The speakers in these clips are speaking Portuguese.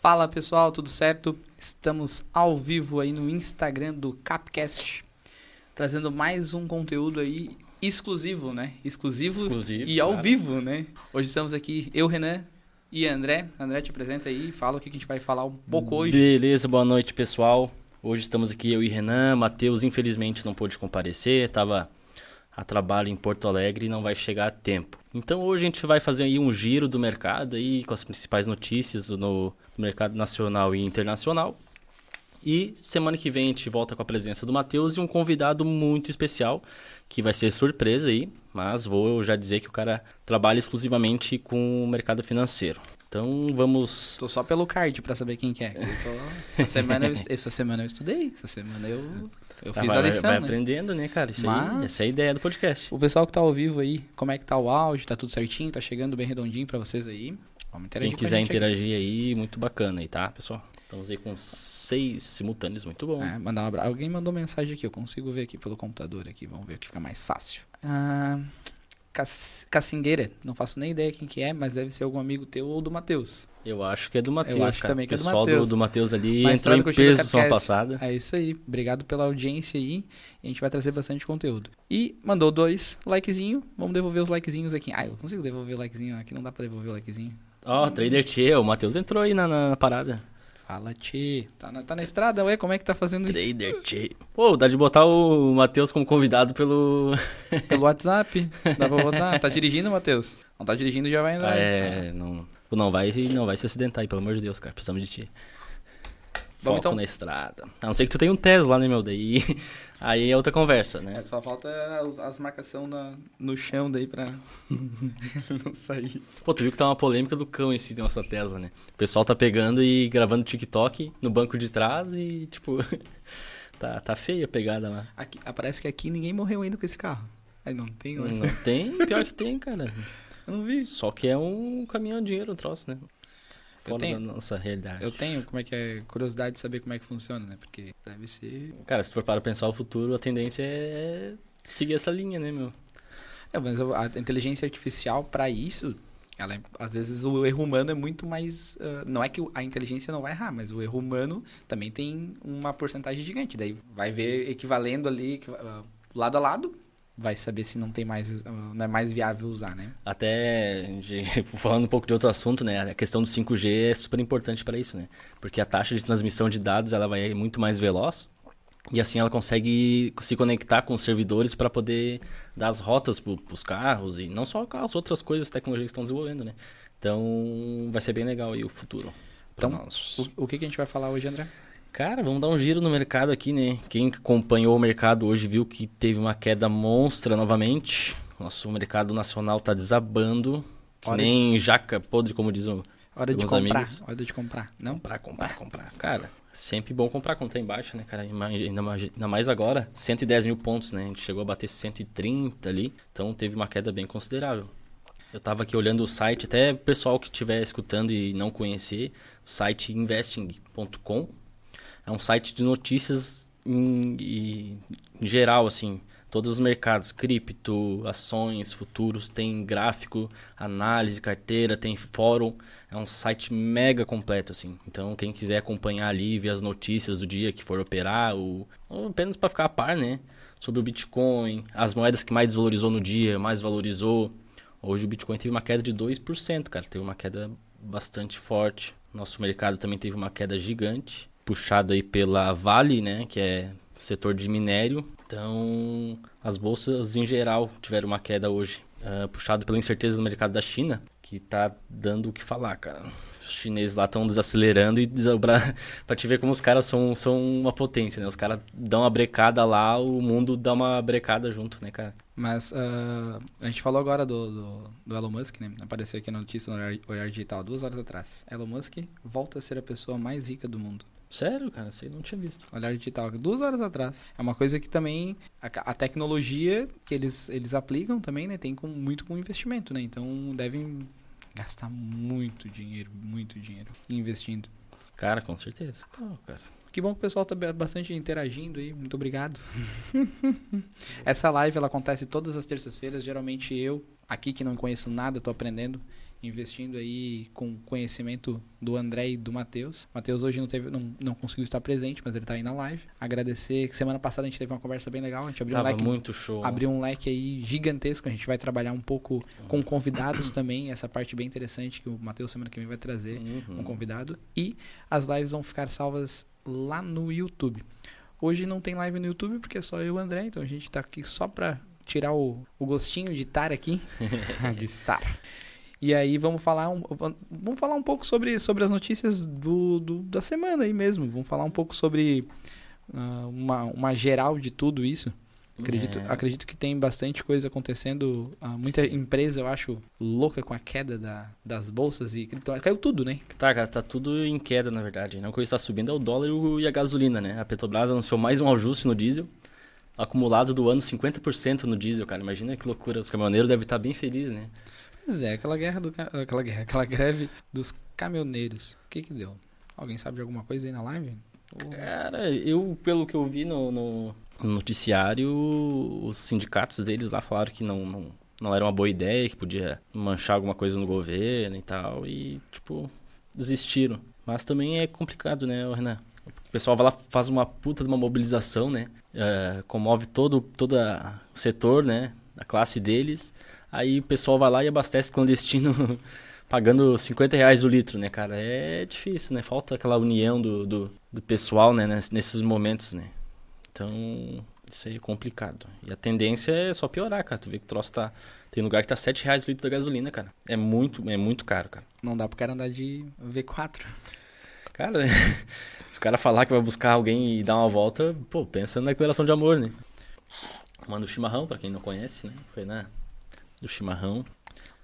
Fala pessoal, tudo certo? Estamos ao vivo aí no Instagram do Capcast, trazendo mais um conteúdo aí exclusivo, né? Exclusivo, Exclusivo, e ao claro. vivo, né? Hoje estamos aqui, eu, Renan e André. André, te apresenta aí, fala o que a gente vai falar um pouco hoje. Beleza, boa noite, pessoal. Hoje estamos aqui eu e Renan. Matheus, infelizmente, não pôde comparecer, tava a trabalho em Porto Alegre e não vai chegar a tempo. Então hoje a gente vai fazer aí um giro do mercado aí com as principais notícias no, no mercado nacional e internacional. E semana que vem a gente volta com a presença do Matheus e um convidado muito especial, que vai ser surpresa aí, mas vou já dizer que o cara trabalha exclusivamente com o mercado financeiro. Então vamos Tô só pelo card pra saber quem que é. Tô- Essa, semana eu, essa semana eu estudei, essa semana eu, eu Tá, fiz vai, a lição, vai né? aprendendo, né, cara? Isso aí, Mas- essa é a ideia do podcast. O pessoal que tá ao vivo aí, como é que tá o áudio? Tá tudo certinho? Tá chegando bem redondinho pra vocês aí? Vamos interagir Quem quiser interagir aí, muito bacana aí, tá, pessoal? Estamos aí com seis simultâneos, muito bom. É, mandar um abraço. Alguém mandou mensagem aqui, eu consigo ver aqui pelo computador aqui. Vamos ver o que fica mais fácil. Ah, Cac- Cacingueira, não faço nem ideia quem que é, mas deve ser algum amigo teu ou do Matheus. Eu acho que é do Matheus, Eu acho cara. também que é do O pessoal Matheus. do, Matheus ali Mas entrou em peso semana Capcast. passada. É isso aí. Obrigado pela audiência aí. A gente vai trazer bastante conteúdo. E mandou dois likezinho. Vamos devolver os likezinhos aqui. Ah, eu consigo devolver o likezinho. Aqui não dá pra devolver o likezinho. Ó, Trader Tchê, o Matheus entrou aí na, na- na parada. Fala, Tchê. Tá na, tá na estrada, ué? Como é que tá fazendo isso? Trader Tchê. Pô, dá de botar o Matheus como convidado pelo... Pelo WhatsApp. Dá pra botar. Tá dirigindo, Matheus? Não tá dirigindo, já vai entrar. Ah, é, não... Pô, Não vai, não vai se acidentar aí, pelo amor de Deus, cara. Precisamos de ti. Vamos, Foco então. na estrada. A não ser que tu tenha um Tesla, né, meu? Daí aí é outra conversa, né? É, só falta as, as marcações na, no chão daí pra não sair. Pô, tu viu que tá uma polêmica do cão em si da nossa Tesla, né? O pessoal tá pegando e gravando TikTok no banco de trás e, tipo, tá, tá feia a pegada lá. Aqui, parece que aqui ninguém morreu ainda com esse carro. Aí não tem, né? Não tem, pior que tem, cara. Eu não vi. Só que é um caminhão de dinheiro o troço, né? Eu Fora tenho- da nossa realidade. Eu tenho, como é que é, curiosidade de saber como é que funciona, né? Porque deve ser... Cara, se tu for para pensar o futuro, a tendência é seguir essa linha, né, meu? É, mas a inteligência artificial, pra isso, ela é- às vezes o erro humano é muito mais... ah, não é que a inteligência não vai errar, mas o erro humano também tem uma porcentagem gigante. Daí vai ver equivalendo ali, ah, lado a lado, vai saber se não tem mais... ah, não é mais viável usar, né? Até de- falando um pouco de outro assunto, né? A questão do 5G é super importante para isso, né? Porque a taxa de transmissão de dados ela vai muito mais veloz e assim ela consegue se conectar com os servidores para poder dar as rotas para os carros e não só carros, outras coisas, tecnologias que estão desenvolvendo, né? Então vai ser bem legal aí o futuro. Então, nós. O, o que, que a gente vai falar hoje, André? Cara, vamos dar um giro no mercado aqui, né? Quem acompanhou o mercado hoje viu que teve uma queda monstra novamente. Nosso mercado nacional tá desabando. Que Olha- nem jaca podre, como diz o Hora de comprar. amigos. Hora de comprar. Não? comprar, comprar, comprar. Cara, sempre bom comprar quando tá em baixa, né, cara? Ainda mais, ainda mais agora, 110 mil pontos, né? A gente chegou a bater 130 ali, então teve uma queda bem considerável. Eu tava aqui olhando o site, até o pessoal que estiver escutando e não conhecer, o site investing.com é um site de notícias em, em geral, assim, todos os mercados, cripto, ações, futuros, tem gráfico, análise, carteira, tem fórum, é um site mega completo, assim. Então, quem quiser acompanhar ali, ver as notícias do dia que for operar, ou, ou apenas para ficar a par, né? Sobre o Bitcoin, as moedas que mais desvalorizou no dia, mais valorizou. Hoje o Bitcoin teve uma queda de 2%, cara. Teve uma queda bastante forte. Nosso mercado também teve uma queda gigante, puxado aí pela Vale, né, que é setor de minério. Então, as bolsas em geral tiveram uma queda hoje, ah, puxado pela incerteza do mercado da China, que tá dando o que falar, cara. Os chineses lá estão desacelerando e desabra... pra te ver como os caras são, são uma potência, né? Os caras dão uma brecada lá, o mundo dá uma brecada junto, né, cara? Mas ah, a gente falou agora do, do, do Elon Musk, né? Apareceu aqui na notícia no Olhar Digital duas horas atrás. Elon Musk volta a ser a pessoa mais rica do mundo. Sério, cara, eu não tinha visto. Olhar Digital, duas horas atrás. É uma coisa que também a, a tecnologia que eles, eles aplicam também, né? Tem com, muito com investimento, né? Então devem gastar muito dinheiro, muito dinheiro investindo. Cara, com certeza. Não, cara. Que bom que o pessoal tá ba- bastante interagindo aí. Muito obrigado. Essa live ela acontece todas as terças-feiras. Geralmente eu, aqui que não conheço nada, tô aprendendo. Investindo aí com conhecimento do André e do Matheus. Matheus hoje não, teve, não, não conseguiu estar presente, mas ele está aí na live. Agradecer que semana passada a gente teve uma conversa bem legal, a gente abriu Tava um leque muito show. abriu um leque aí gigantesco. A gente vai trabalhar um pouco com convidados também. Essa parte bem interessante que o Matheus semana que vem vai trazer Uhum. um convidado. E as lives vão ficar salvas lá no YouTube. Hoje não tem live no YouTube porque é só eu e o André, então a gente tá aqui só pra tirar o, o gostinho de estar aqui. de estar. E aí vamos falar um, vamos falar um pouco sobre, sobre as notícias do, do- da semana aí mesmo. Vamos falar um pouco sobre ah, uma, uma geral de tudo isso. Acredito, É. acredito que tem bastante coisa acontecendo. ah, muita empresa, eu acho, louca com a queda da, das bolsas e criptomoedas. Caiu tudo, né? Tá, cara, tá tudo em queda, na verdade. Não, o que está subindo é o dólar e o- e a gasolina, né? A Petrobras anunciou mais um ajuste no diesel. Acumulado do ano 50% no diesel, cara. Imagina que loucura. Os caminhoneiros devem estar bem felizes, né? Pois é, aquela guerra do. Aquela guerra, aquela greve dos caminhoneiros. O que que deu? Alguém sabe de alguma coisa aí na live? Cara, eu, pelo que eu vi no, no- no noticiário, os sindicatos deles lá falaram que não, não, não era uma boa ideia, que podia manchar alguma coisa no governo e tal. E, tipo, desistiram. Mas também é complicado, né, Renan? O pessoal vai lá, faz uma puta de uma mobilização, né? É, comove todo, todo o setor, né? A classe deles. Aí o pessoal vai lá e abastece clandestino pagando 50 reais o litro, né, cara? É difícil, né? Falta aquela união do, do, do pessoal, né, ness- nesses momentos, né? Então, isso aí é complicado. E a tendência é só piorar, cara. Tu vê que o troço tá... Tem lugar que tá 7 reais o litro da gasolina, cara. É muito, é muito caro, cara. Não dá pro cara andar de V4. Cara, se o cara falar que vai buscar alguém e dar uma volta, pô, pensa na declaração de amor, né? Manda o chimarrão, pra quem não conhece, né? Foi na do chimarrão.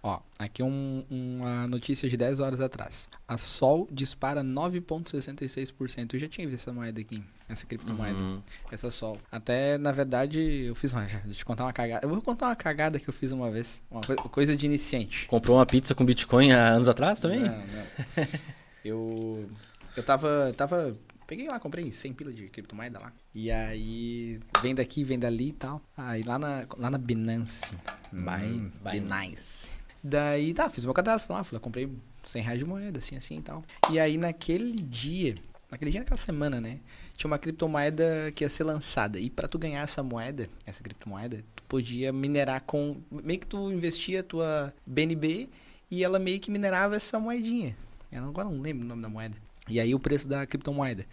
Ó, aqui um- uma notícia de 10 horas atrás. A Sol dispara 9,66%. Eu já tinha visto essa moeda aqui, essa criptomoeda. Uhum. Essa Sol. Até, na verdade, eu fiz uma. Deixa eu te contar uma cagada. Eu vou contar uma cagada que eu fiz uma vez. Uma coi- coisa de iniciante. Comprou uma pizza com Bitcoin há anos atrás também? Não, não. eu. Eu tava. tava peguei lá, comprei 100 pila de criptomoeda lá. E aí. Vem daqui, vem dali e tal. Aí lá na, lá na Binance. Hum, Binance. Daí, tá, fiz meu cadastro lá. Fui lá, comprei 100 reais de moeda, assim, assim e tal. E aí naquele dia. Naquele dia, naquela semana, né? Tinha uma criptomoeda que ia ser lançada. E pra tu ganhar essa moeda, essa criptomoeda, tu podia minerar com. Meio que tu investia a tua BNB e ela meio que minerava essa moedinha. Eu agora não lembro o nome da moeda. E aí o preço da criptomoeda.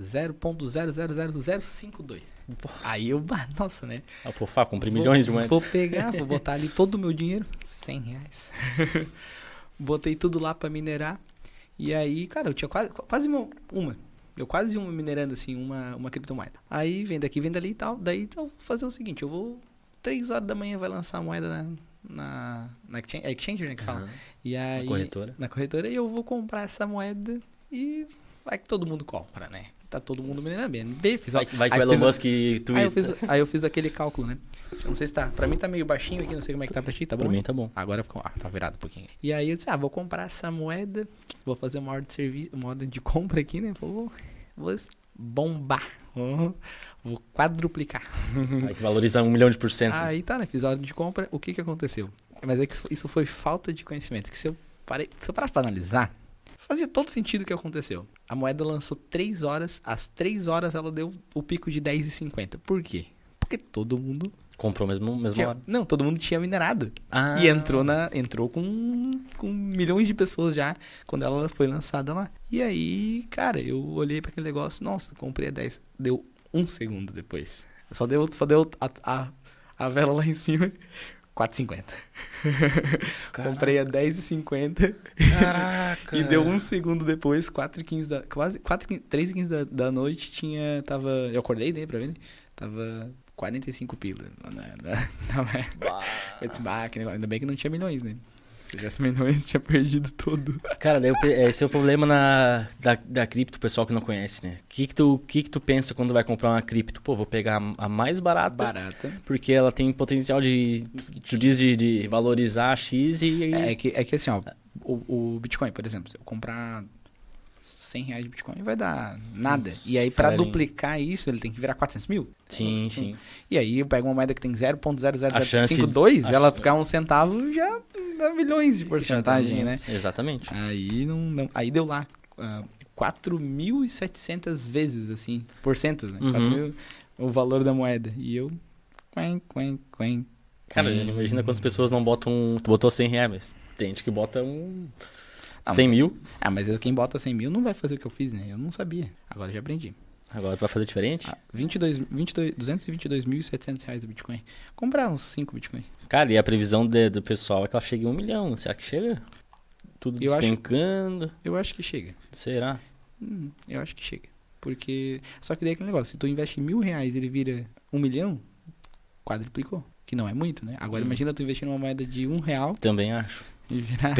0.000052. Aí eu, nossa, né? Ah, fofá, comprei milhões de Vou- moedas. Vou pegar, vou botar ali todo o meu dinheiro, 100 reais. Botei tudo lá pra minerar. E aí, cara, eu tinha quase, quase uma, uma. Eu quase uma minerando, assim, uma, uma criptomoeda. Aí, vem daqui, vem dali e tal. Daí, então, eu vou fazer o seguinte, eu vou... 3 horas da manhã vai lançar a moeda na... Na, na exchange, é né, que fala. Aham. E aí, corretora. Na corretora. E eu vou comprar essa moeda e vai que todo mundo compra, né? Tá todo mundo minerando BNB. Fiz, Vai, vai que aí o Elon Musk Aí eu, fiz, aí eu fiz aquele cálculo, né? Eu não sei se tá. Pra mim tá meio baixinho aqui, não sei como é que tá pra ti, tá bom? Pra mim tá bom. Agora ficou. Ah, tá virado um pouquinho. E aí eu disse, ah, vou comprar essa moeda, vou fazer uma ordem de serviço, uma ordem de compra aqui, né? Vou, vou bombar. Vou, vou quadruplicar. Vai que valoriza um milhão de por cento. Aí tá, né? Fiz a ordem de compra. O que que aconteceu? Mas é que isso- isso foi falta de conhecimento. Que se eu, parei, se eu parasse pra analisar, fazia todo sentido o que aconteceu. A moeda lançou 3 horas, às 3 horas ela deu o pico de 10,50. Por quê? Porque todo mundo Comprou mesmo, mesmo tinha, hora. não, todo mundo tinha minerado. Ah, E entrou na entrou com, com milhões de pessoas já quando ela foi lançada lá. E aí, cara, eu olhei pra aquele negócio, nossa, comprei a 10, deu um segundo depois. Só deu só deu a, a, a vela lá em cima 4,50. Comprei a 10,50 Caraca. e deu um segundo depois, 4h15 da. Quase 4, 3h15 da, da noite, tinha. Tava. Eu acordei, né, pra ver, né? Tava 45 pila. Na, na, na, eu disse, bah, que negócio. Ainda bem que não tinha milhões, né? Se tivesse milhões, tinha perdido todo. Cara, daí pe- esse é o problema na, da, da cripto, o pessoal que não conhece, né? O que que tu, que que tu pensa quando vai comprar uma cripto? Pô, vou pegar a mais barata, Barata. porque ela tem potencial de, tu diz, de, de valorizar X e... É que, é que assim, ó, o, o Bitcoin, por exemplo, se eu comprar 100 reais de Bitcoin vai dar nada. Nossa, e aí, pra farinha. duplicar isso, ele tem que virar 400 mil. Sim, sim. E aí, eu pego uma moeda que tem A chance- 0.00052, a ela ficar um centavo já dá milhões de porcentagem, né? Exatamente. Aí não, não- aí deu lá ah, 4.700 vezes, assim, porcentos, né? Uhum. 4 mil, o valor da moeda. E eu, quen, quen, quen. Cara, imagina quantas pessoas não botam. Tu botou 100 reais, mas tem gente que bota um. Ah, 100 mil. Ah, mas quem bota 100 mil não vai fazer o que eu fiz, né? Eu não sabia. Agora já aprendi. Agora tu vai fazer diferente? Ah, 22, 22, 222.700 reais do Bitcoin. Comprar uns 5 Bitcoin. Cara, e a previsão de- do pessoal é que ela chegue a um milhão. Será que chega? Tudo Eu acho- despencando. Eu acho que chega. Será? Hum, eu acho que chega. Porque. Só que daí é aquele negócio, se tu investe mil reais e ele vira um milhão, quadruplicou. Que não é muito, né? Agora Hum. imagina tu investir numa moeda de um real Também acho. e virar.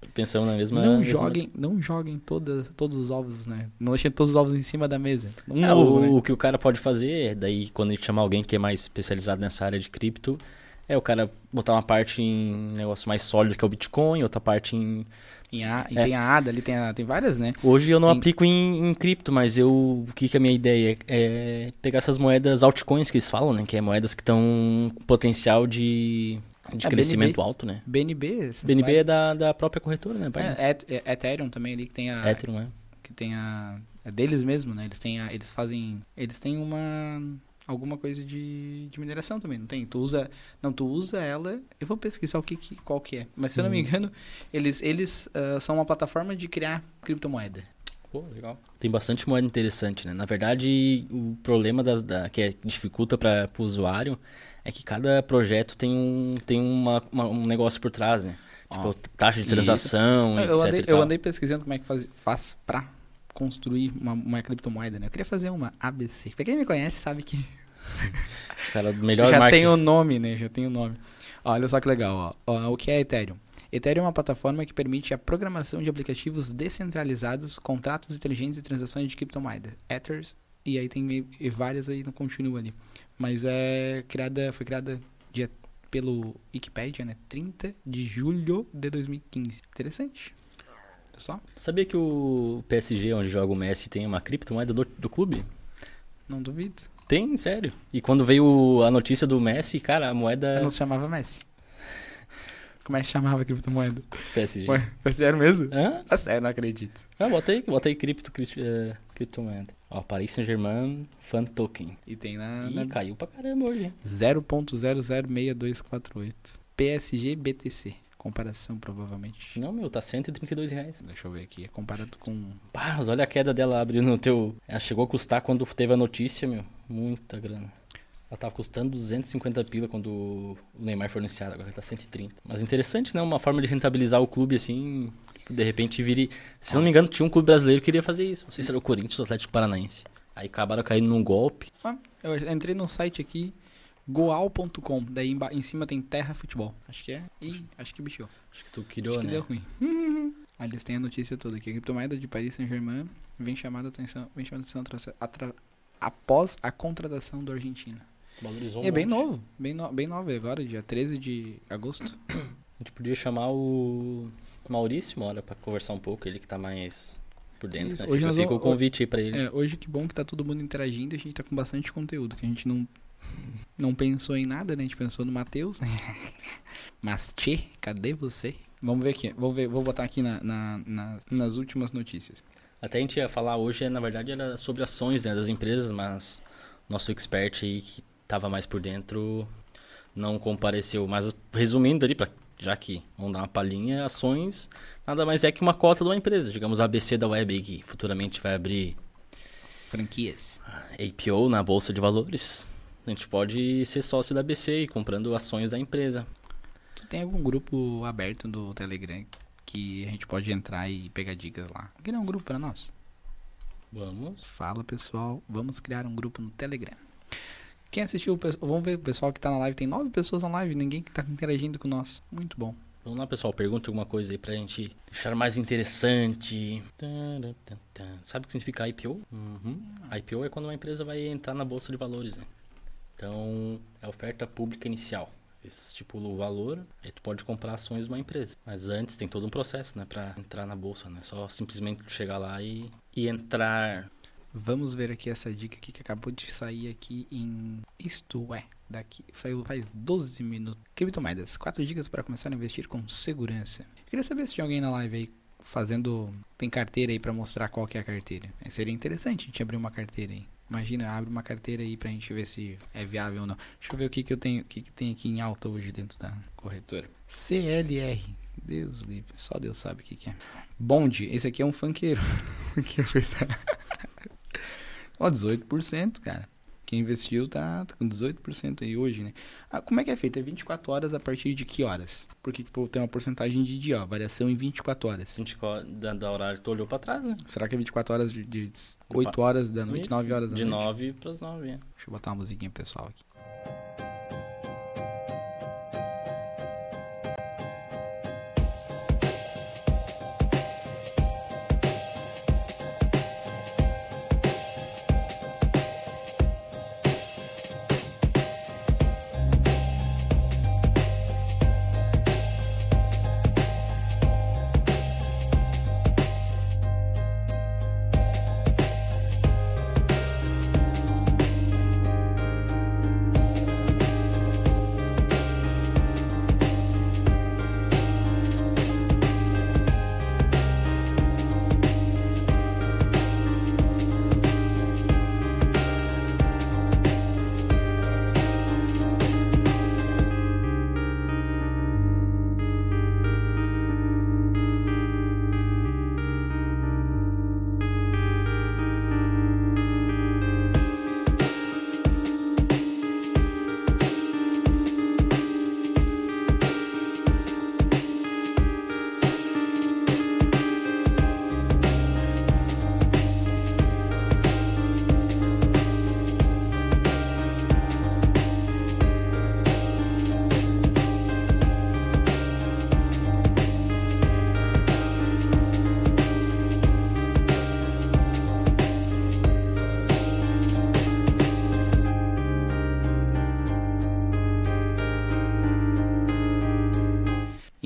Pe- Pensamos na mesma. não mesma- joguem, não joguem todas, todos os ovos, né? Não deixem todos os ovos em cima da mesa. Um É, ovo, o, né? o que o cara pode fazer, daí quando a gente chamar alguém que é mais especializado nessa área de cripto, é o cara botar uma parte em negócio mais sólido que é o Bitcoin, outra parte em. E, a, É. tem a ADA ali, tem, a- tem várias, né? Hoje eu não Tem- aplico em, em cripto, mas eu. O que, que é a minha ideia? É pegar essas moedas altcoins que eles falam, né? Que é moedas que estão com potencial de, de É, crescimento BNB. alto, né? BNB, BNB é da, da própria corretora, né? É, é, Ethereum também ali, que tem a... Ethereum, é. que tem a é deles mesmo, né? Eles têm a, eles fazem, eles têm uma alguma coisa de, de mineração também, não tem? Tu usa, não, tu usa ela, eu vou pesquisar o que, que qual que é, mas se eu não me Hum. engano, eles eles ah, são uma plataforma de criar criptomoeda. Pô, legal. Tem bastante moeda interessante, né? Na verdade, o problema das, da, que é- dificulta para o usuário é que cada projeto tem um, tem uma, uma- um negócio por trás, né? Tipo, taxa de isso. transação, eu, etc. andei, e eu andei pesquisando como é que faz, faz pra construir uma, uma criptomoeda, né? Eu queria fazer uma ABC. Pra quem me conhece sabe que Cara, melhor já marketing. tem o nome, né? Já tem o nome. Olha só que legal, ó. O que é Ethereum? Ethereum é uma plataforma que permite a programação de aplicativos descentralizados, contratos inteligentes e transações de criptomoedas. Ethers, e aí tem várias aí no continua ali. Mas é criada, foi criada dia, pelo Wikipedia, né? 30 de julho de 2015. Interessante. Tá Só? Sabia que o PSG, onde joga o Messi, tem uma criptomoeda do, do clube? Não duvido. Tem, sério. E quando veio a notícia do Messi, cara, a moeda Não se chamava Messi. Como é que chamava a criptomoeda? PSG. Ué, é sério mesmo? Hã? É sério, não acredito. Ah, bota aí, bota aí cripto, cri- eh, criptomoeda. Ó, Paris Saint-Germain Fan Token. E tem na, Ih, na caiu pra caramba hoje, hein? 0.006248. PSG BTC. Comparação, provavelmente. Não, meu, tá 132 reais. Deixa eu ver aqui. É comparado com. Pá, olha a queda dela abrindo no teu... Ela chegou a custar quando teve a notícia, meu. Muita grana. Ela tava custando 250 pila quando o Neymar foi anunciado, agora tá 130. Mas interessante, né? Uma forma de rentabilizar o clube assim, de repente vire... Se não me engano, tinha um clube brasileiro que queria fazer isso. Não sei se era o Corinthians ou o Atlético Paranaense. Aí acabaram caindo num golpe. Ah, eu entrei num site aqui. Goal.com. Daí em cima tem Terra Futebol. Acho que é. Ih, acho que bichou. Acho que tu criou, Acho que né? deu ruim. Aí eles têm a notícia toda aqui. A criptomoeda de Paris Saint-Germain vem chamada a atenção, vem chamando atenção atra- atra- após a contratação do Argentina. Valorizou E é um bem monte. novo, bem, no, bem novo agora, dia 13 de agosto. A gente podia chamar o Maurício hora pra conversar um pouco, ele que tá mais por dentro, Isso. né? Hoje Fica, o convite aí pra ele. É, hoje que bom que tá todo mundo interagindo, a gente tá com bastante conteúdo, que a gente não não pensou em nada, né? A gente pensou no Matheus. Mas tchê, cadê você? Vamos ver aqui, vou ver, vou botar aqui na, na- na- nas últimas notícias. Até a gente ia falar hoje, na verdade, era sobre ações né, das empresas, mas nosso expert aí que tava mais por dentro não compareceu. Mas resumindo ali, pra, já que vamos dar uma palhinha, ações nada mais é que uma cota de uma empresa. Digamos a ABC da Web que futuramente vai abrir Franquias. APO na Bolsa de Valores. A gente pode ser sócio da ABC e comprando ações da empresa. Tu tem algum grupo aberto do Telegram que a gente pode entrar e pegar dicas lá? Criar um grupo pra nós. Vamos. Fala pessoal, vamos criar um grupo no Telegram. Quem assistiu, vamos ver o pessoal que tá na live. Tem nove pessoas na live, ninguém que tá interagindo com nós. Muito bom. Vamos lá, pessoal. Pergunta alguma coisa aí pra gente deixar mais interessante. Sabe o que significa IPO? Uhum. IPO é quando uma empresa vai entrar na bolsa de valores, né? Então, é oferta pública inicial. Eles estipulam o valor, aí tu pode comprar ações de uma empresa. Mas antes tem todo um processo, né, para entrar na bolsa, né? Só simplesmente chegar lá e, e entrar. Vamos ver aqui essa dica aqui que acabou de sair aqui em Isto é. Daqui saiu faz 12 minutos. Criptomoedas, 4 dicas para começar a investir com segurança. Queria saber se tinha alguém na live aí fazendo. Tem carteira aí para mostrar qual que é a carteira. Aí seria interessante a gente abrir uma carteira aí. Imagina, abre uma carteira aí pra gente ver se é viável ou não. Deixa eu ver o que, que eu tenho, o que, que tem aqui em alta hoje dentro da corretora. CLR. Deus livre, só Deus sabe o que, que é. Bond, esse aqui é um funkeiro. Ó, 18%, cara. Quem investiu tá, tá com 18% aí hoje, né? Ah, como é que é feito? É 24 horas a partir de que horas? Porque, tipo, tem uma porcentagem de dia, ó, variação em 24 horas. 24 da, da horário tu olhou pra trás, né? Será que é 24 horas de, de 8 horas da noite, Isso, 9 horas da De noite? 9 pras 9, é. Deixa eu botar uma musiquinha pessoal aqui.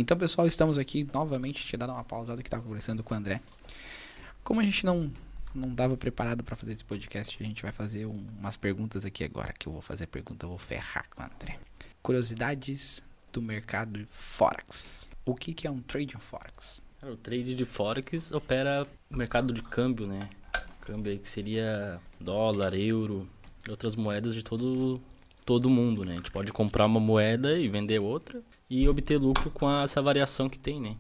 Então, pessoal, estamos aqui novamente. Tinha dado uma pausada que estava conversando com o André. Como a gente não não estava preparado para fazer esse podcast, a gente vai fazer um- umas perguntas aqui agora. Que eu vou fazer pergunta, eu vou ferrar com o André. Curiosidades do mercado Forex. O que, que é um trading Forex? Cara, o trade de Forex opera o mercado de câmbio, né? Câmbio aí que seria dólar, euro outras moedas de todo todo mundo, né? A gente pode comprar uma moeda e vender outra e obter lucro com a- essa variação que tem, né?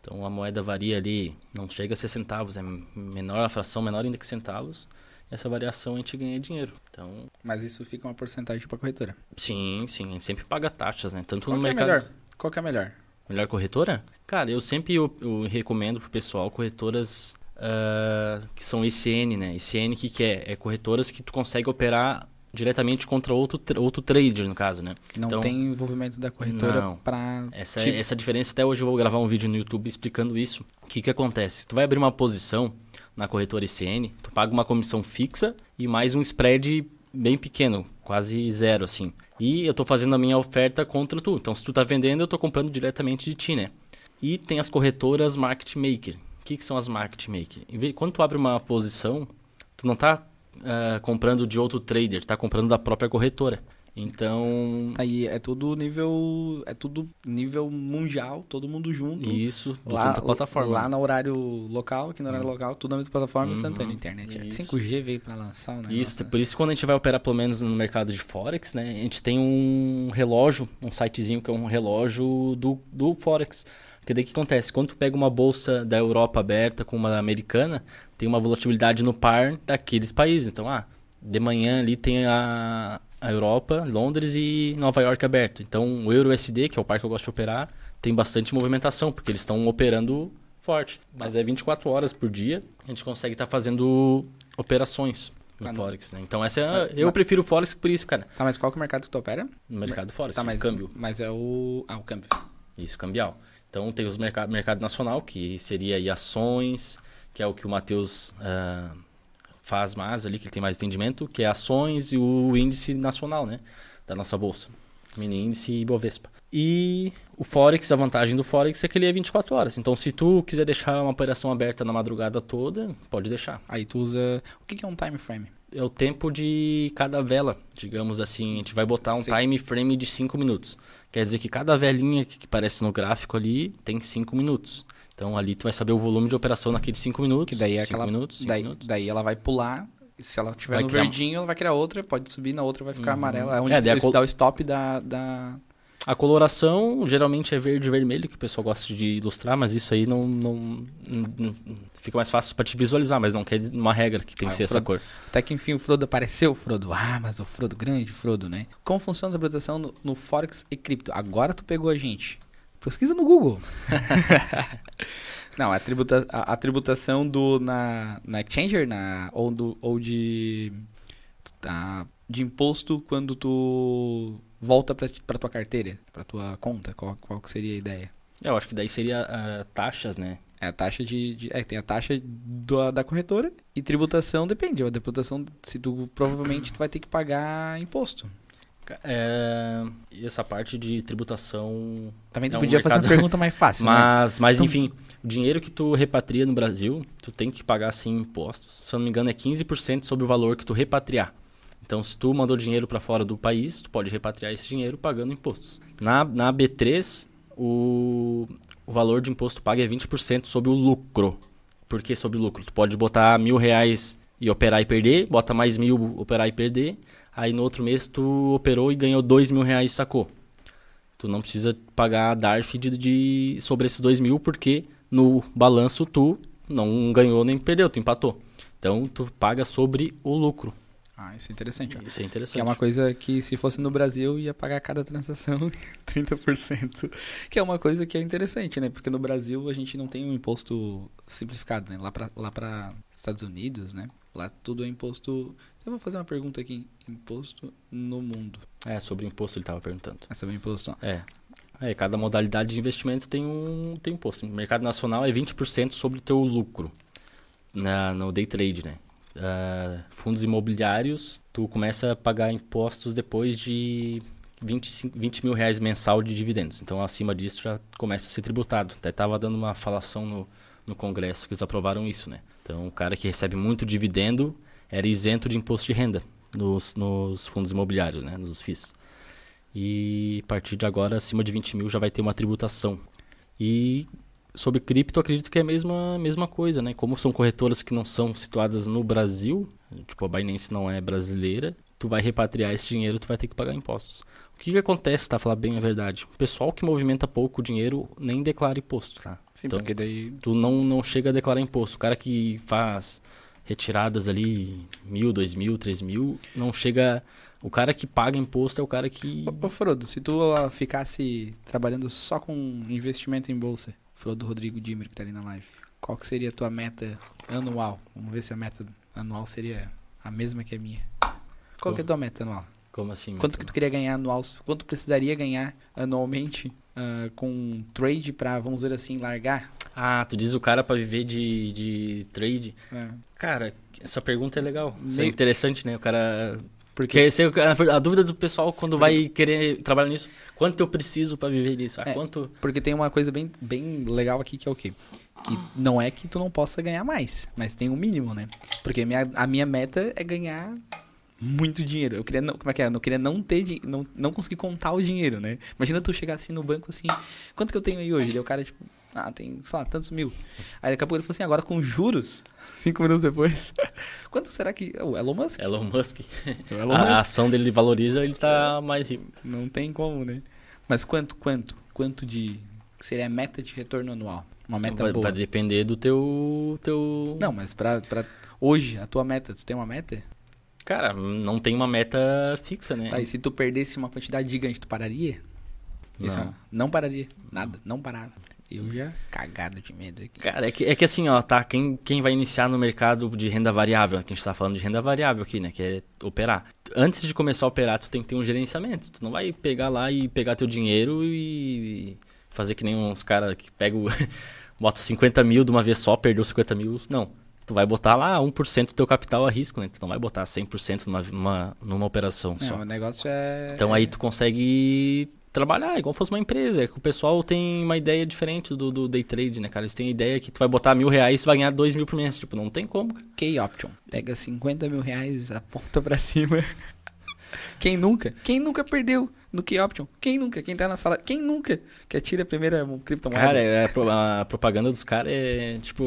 Então a moeda varia ali, não chega a ser centavos, é menor a fração, menor ainda que centavos. E essa variação a gente ganha dinheiro. Então, Mas isso fica uma porcentagem para corretora. sim, sim, a gente sempre paga taxas, né? Tanto Qual no é mercado melhor? Qual que é melhor? Melhor corretora? Cara, eu sempre eu, eu recomendo pro pessoal corretoras ah, que são ICN, né? ICN que, que é? É corretoras que tu consegue operar diretamente contra outro, outro trader, no caso, né? Não Então, tem envolvimento da corretora para Essa, tipo, essa diferença, até hoje eu vou gravar um vídeo no YouTube explicando isso. O que que acontece? Tu vai abrir uma posição na corretora ICN, tu paga uma comissão fixa e mais um spread bem pequeno, quase zero, assim. E eu tô fazendo a minha oferta contra tu. Então, se tu tá vendendo, eu tô comprando diretamente de ti, né? E tem as corretoras market maker. O que, que são as market maker? Quando tu abre uma posição, tu não tá ah, comprando de outro trader, tu tá comprando da própria corretora. Então, Aí é tudo nível. É tudo nível mundial, todo mundo junto. isso, lá, tanto a plataforma. lá no horário local, aqui no horário local, tudo na mesma plataforma Uhum, instantânea. Internet. é isso. 5G veio pra lançar o negócio. Isso, né? por isso que quando a gente vai operar pelo menos no mercado de Forex, né? A gente tem um relógio, um sitezinho que é um relógio do, do Forex. Porque daí o que acontece? Quando tu pega uma bolsa da Europa aberta com uma americana, tem uma volatilidade no par daqueles países. Então, ah, de manhã ali tem a, a Europa, Londres e Nova York aberto. Então, o Euro USD, que é o par que eu gosto de operar, tem bastante movimentação, porque eles estão operando forte. Mas é 24 horas por dia, a gente consegue estar fazendo operações no Ah. Forex, né? Então, essa é, Mas- eu mas- prefiro o Forex por isso, cara. Tá, mas qual que é o mercado que tu opera? No mercado Forex, Tá, mas, câmbio. mas é o. Ah, o câmbio. Isso, cambial. Então tem os mercado, mercado nacional, que seria aí ações, que é o que o Matheus ah, faz mais ali, que ele tem mais entendimento, que é ações e o índice nacional, né? Da nossa bolsa. Mini índice e Bovespa. E o Forex, a vantagem do Forex é que ele é 24 horas. Então, se tu quiser deixar uma operação aberta na madrugada toda, pode deixar. Aí tu usa. O que que é um time frame? É o tempo de cada vela, digamos assim. A gente vai botar um Sim. time frame de 5 minutos. Quer dizer que cada velinha que aparece no gráfico ali tem 5 minutos. Então, ali tu vai saber o volume de operação naqueles 5 minutos. Que daí é cinco aquela. minutos, cinco daí, minutos. daí ela vai pular. Se ela tiver Vai no criar- verdinho, ela vai criar outra, pode subir na outra, vai ficar Uhum. amarela. É onde É, a dá o stop da. da... A coloração geralmente é verde e vermelho, que o pessoal gosta de ilustrar, mas isso aí não, não, não- fica mais fácil pra te visualizar, mas não quer uma regra que tem Ah, que ser o essa Frodo- cor. Até que enfim o Frodo apareceu, o Frodo. Ah, mas o Frodo grande, Frodo, né? Como funciona a tributação no, no Forex e cripto? Agora tu pegou a gente. Pesquisa no Google. Não, a, tributa, a, a tributação do na, na Exchanger na, ou, do, ou de, tá, de imposto quando tu volta pra, pra tua carteira, pra tua conta. Qual, qual que seria a ideia? Eu acho que daí seria ah, taxas, né? É a taxa de. de- é, tem a taxa do- da corretora e tributação depende. A tributação, se tu provavelmente tu vai ter que pagar imposto. É, e essa parte de tributação. Também tu É um podia fazer uma mercado- pergunta mais fácil, né? Mas, mas Então- enfim, o dinheiro que tu repatria no Brasil, tu tem que pagar sim impostos. Se eu não me engano, é 15% sobre o valor que tu repatriar. Então, se tu mandou dinheiro para fora do país, tu pode repatriar esse dinheiro pagando impostos. Na, na B3, o, o valor de imposto pago é 20% sobre o lucro. Por que sobre o lucro? Tu pode botar mil reais e operar e perder, bota mais mil, operar e perder. Aí no outro mês tu operou e ganhou dois mil reais e sacou. Tu não precisa pagar DARF de, de- sobre esses dois mil, porque no balanço tu não ganhou nem perdeu, tu empatou. Então tu paga sobre o lucro. Ah, isso é interessante. ó. Isso é interessante. Que é uma coisa que se fosse no Brasil ia pagar cada transação 30%. Que é uma coisa que é interessante, né? Porque no Brasil a gente não tem um imposto simplificado, né? Lá pra, lá Estados Unidos, né? Lá tudo é imposto... Eu vou fazer uma pergunta aqui. Imposto no mundo. É, sobre imposto ele tava perguntando. É sobre imposto... ó. É. É, cada modalidade de investimento tem um tem imposto. No mercado nacional é 20% sobre o teu lucro. Na, no day trade, né? Ah, fundos imobiliários, tu começa a pagar impostos depois de 25, 20 mil reais mensal de dividendos. Então, acima disso, já começa a ser tributado. Até estava dando uma falação no, no Congresso que eles aprovaram isso, né? Então, o cara que recebe muito dividendo era isento de imposto de renda nos, nos fundos imobiliários, né? Nos FIIs. E a partir de agora, acima de 20 mil já vai ter uma tributação. E sobre cripto, acredito que é a mesma, mesma coisa, né? Como são corretoras que não são situadas no Brasil, tipo a Binance não é brasileira, tu vai repatriar esse dinheiro, tu vai ter que pagar impostos. O que, que acontece, tá? Falar bem a verdade. O pessoal que movimenta pouco dinheiro nem declara imposto, tá? Sim, Então- porque daí... Tu não, não chega a declarar imposto. O cara que faz retiradas ali, mil, dois mil, três mil, não chega... O cara que paga imposto é o cara que... Ô, Frodo, se tu ó, ficasse trabalhando só com investimento em bolsa, Frodo Rodrigo Dimmer que tá ali na live, qual que seria a tua meta anual? Vamos ver se a meta anual seria a mesma que a minha. Qual que é a tua meta anual? Como assim? Quanto que tu queria ganhar anual? Quanto precisaria ganhar anualmente ah, com trade pra, vamos dizer assim, largar? Ah, tu diz o cara pra viver de, de trade. É. Cara, essa pergunta é legal. Isso é Meio- interessante, né? O cara. Porque esse é a, dúvida do pessoal quando vai querer trabalhar nisso. Quanto eu preciso pra viver disso? Ah, É. quanto. Porque tem uma coisa bem, bem legal aqui que é o quê? Que não é que tu não possa ganhar mais, mas tem um mínimo, né? Porque a minha, a minha meta é ganhar muito dinheiro. Eu queria não, como é que é? Eu não queria não ter não, não conseguir contar o dinheiro, né? Imagina tu chegar assim no banco assim, quanto que eu tenho aí hoje? Daí o cara tipo, ah, tem, sei lá, tantos mil. Aí daqui a pouco ele falou assim, agora com juros, cinco minutos depois, quanto será que o Elon Musk? Elon Musk. O Elon a, a Musk. ação dele valoriza, ele tá mais rico. Não tem como, né? Mas quanto, quanto, quanto de seria a meta de retorno anual? Uma meta vai, boa. vai depender do teu. teu... Não, mas pra, pra hoje, a tua meta, tu tem uma meta? Cara, não tem uma meta fixa, né? Tá, e se tu perdesse uma quantidade gigante, tu pararia? Esse Não. é um- não pararia. Nada, não parava. Eu já cagado de medo aqui. Cara, é que, é que assim, ó, tá? Quem, quem vai iniciar no mercado de renda variável, que a gente tá falando de renda variável aqui, né? Que é operar. Antes de começar a operar, tu tem que ter um gerenciamento. Tu não vai pegar lá e pegar teu dinheiro e fazer que nem uns caras que pegam, bota 50 mil de uma vez só, perdeu 50 mil. Não. tu vai botar lá 1% do teu capital a risco, né? Tu não vai botar 100% numa, numa, numa operação É, só. o negócio é. Então aí tu consegue trabalhar igual fosse uma empresa. É o pessoal tem uma ideia diferente do, do day trade, né, cara? Eles têm a ideia que tu vai botar mil reais e vai ganhar dois mil por mês. Tipo, não tem como, cara. K-Option. Pega 50 mil reais, aponta pra cima. Quem nunca? Quem nunca perdeu no K-Option? Quem nunca? Quem tá na sala? Quem nunca? Que atira a primeira criptomoeda? Cara, é, a pro- a propaganda dos caras é, tipo,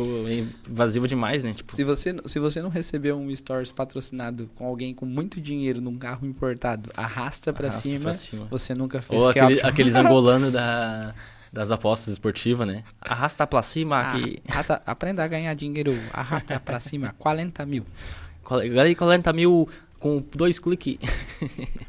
invasiva demais, né? Tipo, Se você, se você não recebeu um Stories patrocinado com alguém com muito dinheiro num carro importado, arrasta pra, arrasta cima, pra cima. você nunca fez Ou aquele- aqueles angolanos da, das apostas esportivas, né? Arrasta pra cima Ah, aqui. arrasta- aprenda a ganhar dinheiro, arrasta pra cima, 40 mil. Ganhei 40 mil com dois cliques.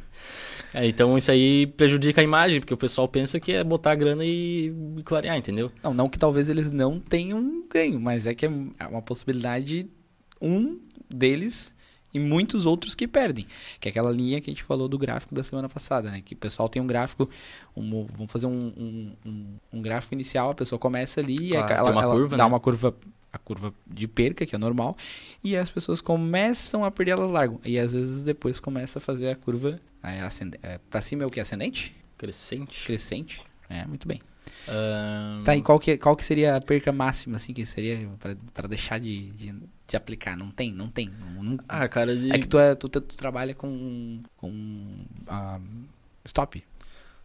É, então isso aí prejudica a imagem, porque o pessoal pensa que é botar a grana e clarear, entendeu? Não, não que talvez eles não tenham ganho, mas é que é uma possibilidade, um deles e muitos outros que perdem. Que é aquela linha que a gente falou do gráfico da semana passada, né? Que o pessoal tem um gráfico, um- vamos fazer um, um, um- gráfico inicial, a pessoa começa ali, Claro, e ela, uma ela curva, dá né? uma curva, a curva de perca, que é normal, e as pessoas começam a perder, elas largam. E às vezes depois começa a fazer a curva é. É, pra cima é o que? Ascendente? Crescente. Crescente? É, muito bem. Ahn, Tá, e qual que, qual que seria a perca máxima, assim, que seria pra deixar de, de, de aplicar? Não tem, não tem. Não, não- Ah, cara, de- É que tu, é, tu, tu trabalha com, com ah, stop.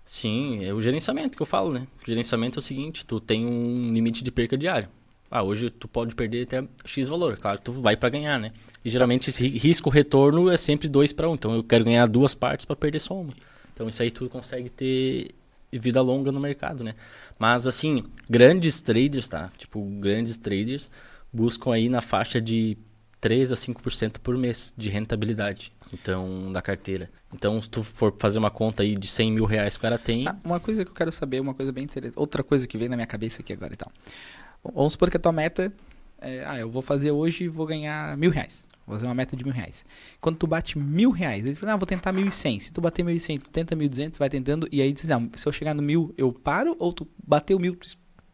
Sim, é o gerenciamento que eu falo, né? O gerenciamento é o seguinte, tu tem um limite de perca diário. Ah, hoje tu pode perder até X valor. Claro, tu vai pra ganhar, né? E geralmente esse ri- risco-retorno é sempre 2 para 1. Um. Então eu quero ganhar duas partes pra perder só uma. Então isso aí tu consegue ter vida longa no mercado, né? Mas assim, grandes traders, tá? Tipo, grandes traders buscam aí na faixa de 3 a 5% por mês de rentabilidade. Então, da carteira. Então, se tu for fazer uma conta aí de 100 mil reais que o cara tem, Ah, uma coisa que eu quero saber, uma coisa bem interessante. Outra coisa que veio na minha cabeça aqui agora e tal. Vamos supor que a tua meta é, ah, eu vou fazer hoje e vou ganhar mil reais. Vou fazer uma meta de mil reais. Quando tu bate mil reais, eles falam, ah, vou tentar mil e cem. Se tu bater mil e cem, tu tenta mil e duzentos, vai tentando. E aí diz, não, se eu chegar no mil, eu paro? Ou tu bateu mil, tu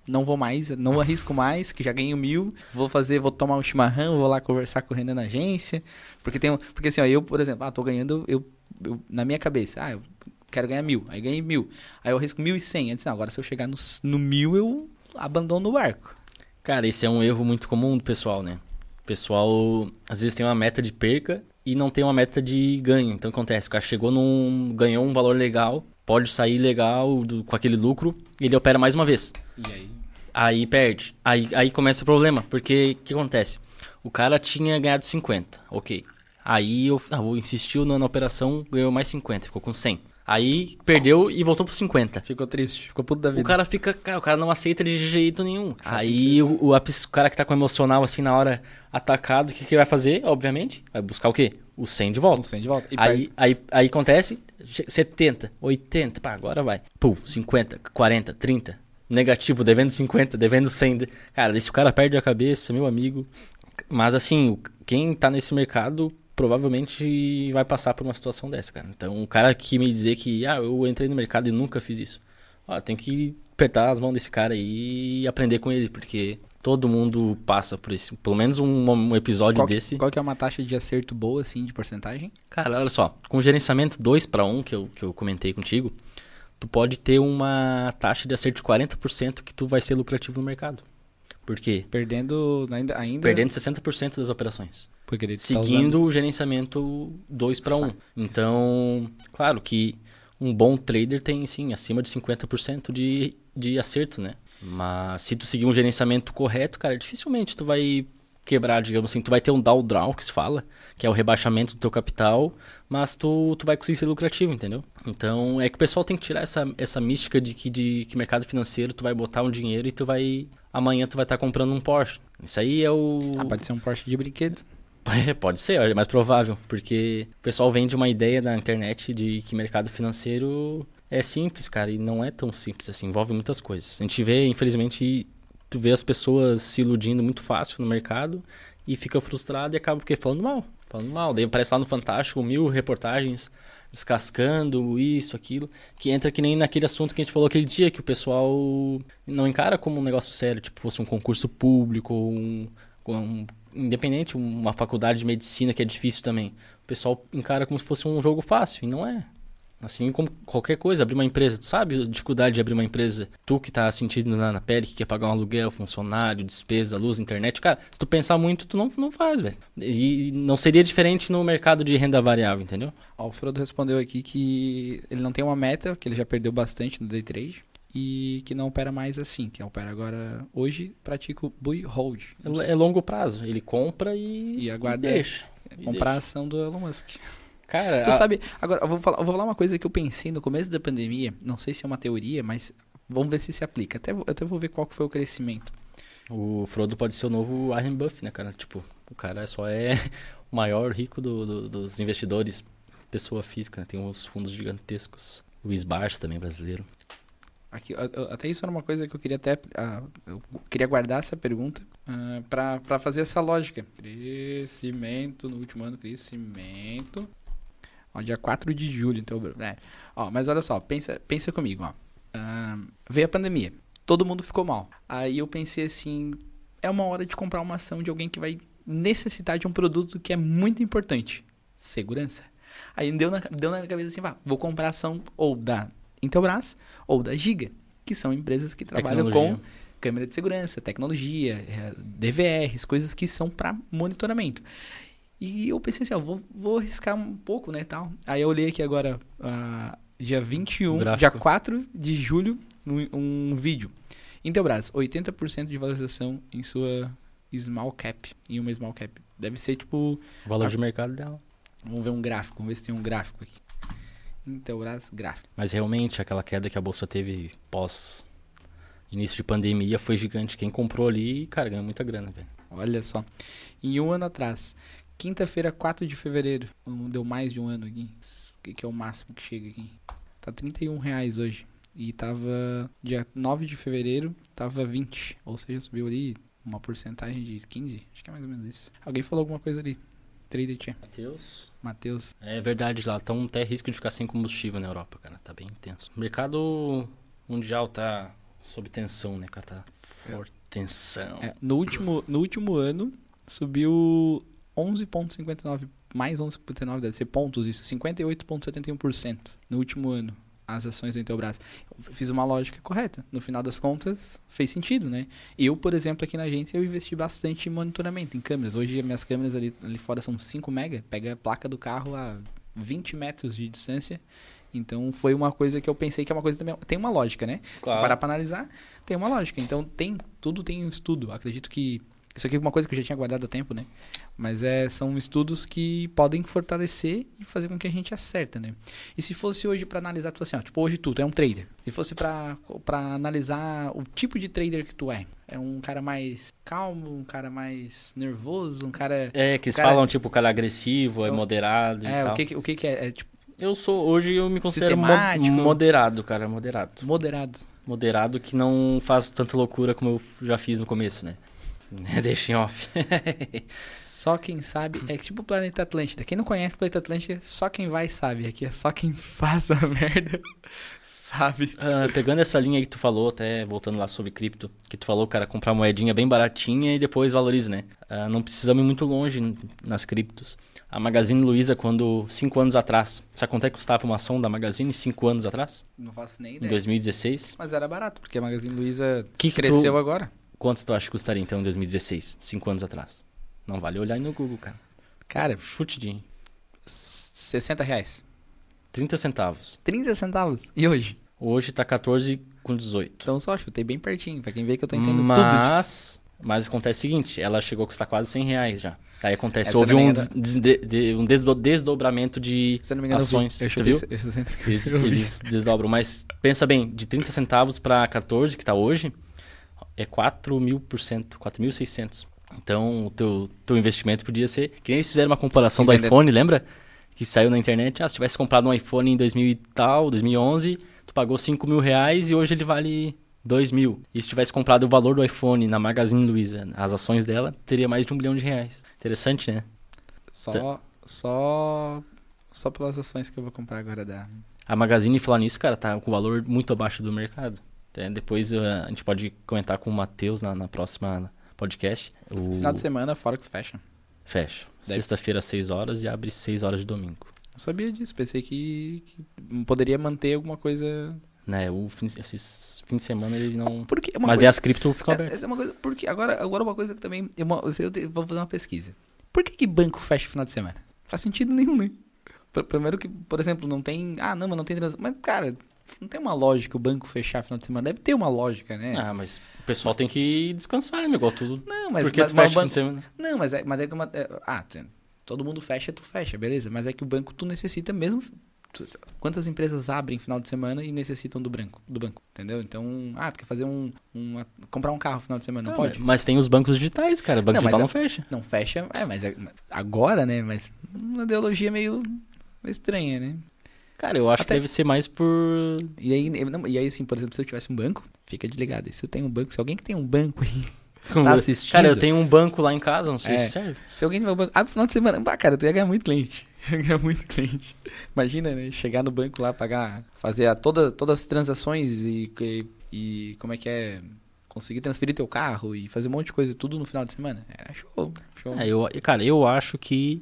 não vou mais, não arrisco mais, que já ganho mil. Vou fazer, vou tomar um chimarrão, vou lá conversar com o Renan na agência. Porque tem porque assim, ó, eu, por exemplo, ah, tô ganhando, eu, eu- na minha cabeça, ah, eu quero ganhar mil. Aí ganhei mil. Aí eu arrisco mil e cem. Disse, não, agora se eu chegar no, no mil, eu abandono o barco. Cara, esse é um erro muito comum do pessoal, né? O pessoal às vezes tem uma meta de perca e não tem uma meta de ganho. Então acontece, o cara chegou num. ganhou um valor legal, pode sair legal do- com aquele lucro e ele opera mais uma vez. E aí? Aí perde. Aí, aí começa o problema, porque o que acontece? O cara tinha ganhado 50, ok. Aí eu ah, vou insistiu na, na operação, ganhou mais 50, ficou com 100. Aí perdeu e voltou pro 50. Ficou triste, ficou puto da vida. O cara fica, cara, o cara não aceita de jeito nenhum. Aí o, o, o cara que tá com emocional assim na hora atacado, o que, que ele vai fazer? Obviamente, vai buscar o quê? O 100 de volta. Um cem de volta. Aí, perde. aí, aí acontece, che- 70, 80, pá, agora vai. Pô, 50, 40, 30. Negativo, devendo 50, devendo 100. de- Cara, esse cara perde a cabeça, meu amigo. Mas assim, o- quem tá nesse mercado provavelmente vai passar por uma situação dessa, cara. Então, o cara que me dizer que, ah, eu entrei no mercado e nunca fiz isso. Ó, tem que apertar as mãos desse cara aí e aprender com ele, porque todo mundo passa por isso. Pelo menos um, um episódio qual, que- desse. qual que é uma taxa de acerto boa, assim, de porcentagem? Cara, olha só, com gerenciamento 2 para 1 que eu, que eu comentei contigo, tu pode ter uma taxa de acerto de 40% que tu vai ser lucrativo no mercado. Por quê? Perdendo ainda... ainda Perdendo 60% das operações. Tá Seguindo o gerenciamento 2 para 1. Saca. Então, claro que um bom trader tem, sim, acima de 50% de, de acerto, né? Mas se tu seguir um gerenciamento correto, cara, dificilmente tu vai quebrar, digamos assim. Tu vai ter um drawdown, que se fala, que é o rebaixamento do teu capital, mas tu, tu vai conseguir ser lucrativo, entendeu? Então, é que o pessoal tem que tirar essa, essa mística de que, de que mercado financeiro tu vai botar um dinheiro e tu vai... Amanhã tu vai estar comprando um Porsche. Isso aí é o... Ah, pode ser um Porsche de brinquedo. É, pode ser, é mais provável, porque o pessoal vende uma ideia na internet de que mercado financeiro é simples, cara, e não é tão simples assim, envolve muitas coisas. A gente vê, infelizmente, tu vê as pessoas se iludindo muito fácil no mercado e fica frustrado e acaba porque falando mal, falando mal. Daí aparece lá no Fantástico mil reportagens descascando isso, aquilo, que entra que nem naquele assunto que a gente falou aquele dia, que o pessoal não encara como um negócio sério, tipo fosse um concurso público ou um, um independente, uma faculdade de medicina que é difícil também. O pessoal encara como se fosse um jogo fácil, e não é. Assim como qualquer coisa, abrir uma empresa. Tu sabe a dificuldade de abrir uma empresa? Tu que tá sentindo na, na pele, que quer pagar um aluguel, funcionário, despesa, luz, internet. Cara, se tu pensar muito, tu não, não faz, velho. E não seria diferente no mercado de renda variável, entendeu? Ó, o Frodo respondeu aqui que ele não tem uma meta, que ele já perdeu bastante no day trade. E que não opera mais assim, que opera agora hoje, pratica o buy hold. Sei. É longo prazo. Ele compra e, E aguarda- e deixa. Comprar a ação do Elon Musk. Cara, Tu a- sabe, agora eu vou, falar, eu vou falar uma coisa que eu pensei no começo da pandemia, não sei se é uma teoria, mas vamos ver se se aplica. Até, vou- até vou ver qual que foi o crescimento. o Frodo pode ser o novo Warren Buffett, né, cara? Tipo, o cara só é o maior rico do- do- dos investidores, pessoa física, né? Tem uns fundos gigantescos. Luiz Barça também, brasileiro. Aqui, até isso era uma coisa que eu queria até. ah, eu queria guardar essa pergunta ah, pra para fazer essa lógica. Crescimento no último ano, crescimento. Ó, dia 4 de julho, então. É. Ó, mas olha só, pensa, pensa comigo, ó. Ah, veio a pandemia. Todo mundo ficou mal. Aí eu pensei assim: é uma hora de comprar uma ação de alguém que vai necessitar de um produto que é muito importante: segurança. Aí deu na, deu na cabeça assim: vá, vou comprar ação ou da Intelbras ou da Giga, que são empresas que trabalham Tecnologia. com câmera de segurança, tecnologia, eh, DVRs, coisas que são para monitoramento. E eu pensei assim, ó, vou, vou arriscar um pouco, né, tal. Aí eu olhei aqui agora, ah, dia 21, Gráfico. dia 4 de julho, um, um vídeo. Intelbras, 80% de valorização em sua small cap, em uma small cap. Deve ser tipo, O valor Ah. de mercado dela. vamos ver um gráfico, vamos ver se tem um gráfico aqui. Intelbras gráfico. Mas realmente, aquela queda que a bolsa teve pós início de pandemia foi gigante. Quem comprou ali, cara, ganhou muita grana, velho. Olha só. Em um ano atrás, quinta-feira, 4 de fevereiro, não deu mais de um ano aqui. O que, que é o máximo que chega aqui? Tá 31 reais hoje. E tava, dia 9 de fevereiro, tava 20. Ou seja, subiu ali uma porcentagem de 15. Acho que é mais ou menos isso. Alguém falou alguma coisa ali. Trader tinha. Matheus? Matheus. É verdade, lá um até risco de ficar sem combustível na Europa, cara. Tá bem intenso. O mercado mundial tá sob tensão, né, cara? Tá forte tensão. É, no, último, no último ano, subiu 11,59. Mais 11,59, deve ser pontos isso. 58,71% no último ano. As ações do Intelbras. Eu fiz uma lógica correta. No final das contas, fez sentido, né? Eu, por exemplo, aqui na agência, eu investi bastante em monitoramento, em câmeras. Hoje, minhas câmeras ali, ali fora são 5 mega. Pega a placa do carro a 20 metros de distância. Então, foi uma coisa que eu pensei que é uma coisa também... Tem uma lógica, né? Claro. Se parar pra analisar, tem uma lógica. Então, tem tudo tem um estudo. Acredito que... Isso aqui é uma coisa que eu já tinha guardado há tempo, né? Mas é, são estudos que podem fortalecer e fazer com que a gente acerta, né? E se fosse hoje pra analisar, tu fala assim, ó, tipo, hoje tu, tu é um trader. Se fosse pra pra analisar o tipo de trader que tu é. É um cara mais calmo, um cara mais nervoso, um cara... É, que eles Cara- falam, tipo, o cara é agressivo, é moderado e É, tal. o que, o que, que é? É, tipo, Eu sou, hoje eu me considero mo- moderado, cara, moderado. moderado. Moderado que não faz tanta loucura como eu já fiz no começo, né? Deixa em off. Só quem sabe, é tipo o Planeta Atlântida. Quem não conhece o Planeta Atlântida, só quem vai sabe. Aqui é só quem faz a merda sabe. Ah, pegando essa linha aí que tu falou, até voltando lá sobre cripto, que tu falou, cara, comprar moedinha bem baratinha e depois valoriza, né? Ah, não precisamos ir muito longe nas criptos. A Magazine Luiza, quando, cinco anos atrás, sabe quanto é que custava uma ação da Magazine cinco anos atrás? Não faço nem Em ideia. 2016? Mas era barato, porque a Magazine Luiza Que que cresceu tu- agora. Quanto tu acha que custaria então em 2016, cinco anos atrás? Não vale olhar aí no Google, cara. Cara, Chute de 60 reais. 30 centavos. 30 centavos. E hoje? Hoje tá 14 com 18. Então só chutei bem pertinho, pra quem vê que eu tô entendendo tudo. Mas, mas acontece o seguinte, ela chegou a custar quase 100 reais já. Aí acontece, Essa houve um, des- de- de- um desdo- desdobramento de Se não me engano, ações. eu vi. tu viu? chutei 60 Eles, eles desdobram. Mas pensa bem, de 30 centavos para 14, que tá hoje, é 4 mil por cento, 4.600. Então, o teu, teu investimento podia ser... Que nem eles fizeram uma comparação do iPhone, lembra? Que saiu na internet. Ah, se tivesse comprado um iPhone em 2000 e tal, 2011, tu pagou 5 mil reais e hoje ele vale 2 mil. E se tivesse comprado o valor do iPhone na Magazine Luiza, as ações dela, teria mais de um bilhão de reais. Interessante, né? Só, só, só pelas ações que eu vou comprar agora da... A Magazine, falar nisso, cara, tá com valor muito abaixo do mercado. Até depois eh, a gente pode comentar com o Matheus na, na próxima podcast. O... Final de semana, Forex fecha. Fecha. Sexta-feira, 6 horas e abre 6 horas de domingo. Não sabia disso, pensei que, que poderia manter alguma coisa. Né, o fim, esses fim de semana ele não. Porque é Mas coisa... aí as cripto ficam É, abertas. essa é uma coisa, porque agora, agora uma coisa que também, eu, eu vou fazer uma pesquisa. Por que, que banco fecha no final de semana? Faz sentido nenhum, né? Pr- Primeiro que, por exemplo, não tem, ah, não, mas não tem transação. Mas cara, não tem uma lógica o banco fechar final de semana. Deve ter uma lógica, né? Ah, mas o pessoal tem que descansar, né? Igual tudo. não, mas, Por que mas, tu fecha o fim banco, de semana? não, mas é, mas é que uma, é, ah, todo mundo fecha, tu fecha, beleza? Mas é que o banco tu necessita mesmo tu- Quantas empresas abrem final de semana e necessitam do banco, do banco, entendeu? Então, ah, tu quer fazer um, uma, comprar um carro final de semana, não, Ah, pode? mas- tem os bancos digitais, cara. Banco Não, digital é- não fecha. Não fecha, é, mas é- agora, né? Mas uma ideologia meio estranha, né? Cara, eu acho Até- que deve ser mais por. E aí, não, e aí, assim, por exemplo, se eu tivesse um banco, fica desligado. E se eu tenho um banco, se alguém que tem um banco aí, tá assistindo. Cara, eu tenho um banco lá em casa, não sei É. se serve. Se alguém tiver um banco, abre final de semana, bah, cara, tu ia ganhar muito cliente. Ia ganhar muito cliente. Imagina, né? Chegar no banco lá, pagar, fazer a, toda, todas as transações e, e, e como é que é? Conseguir transferir teu carro e fazer um monte de coisa, tudo no final de semana. É show, show. É, eu, cara, eu acho que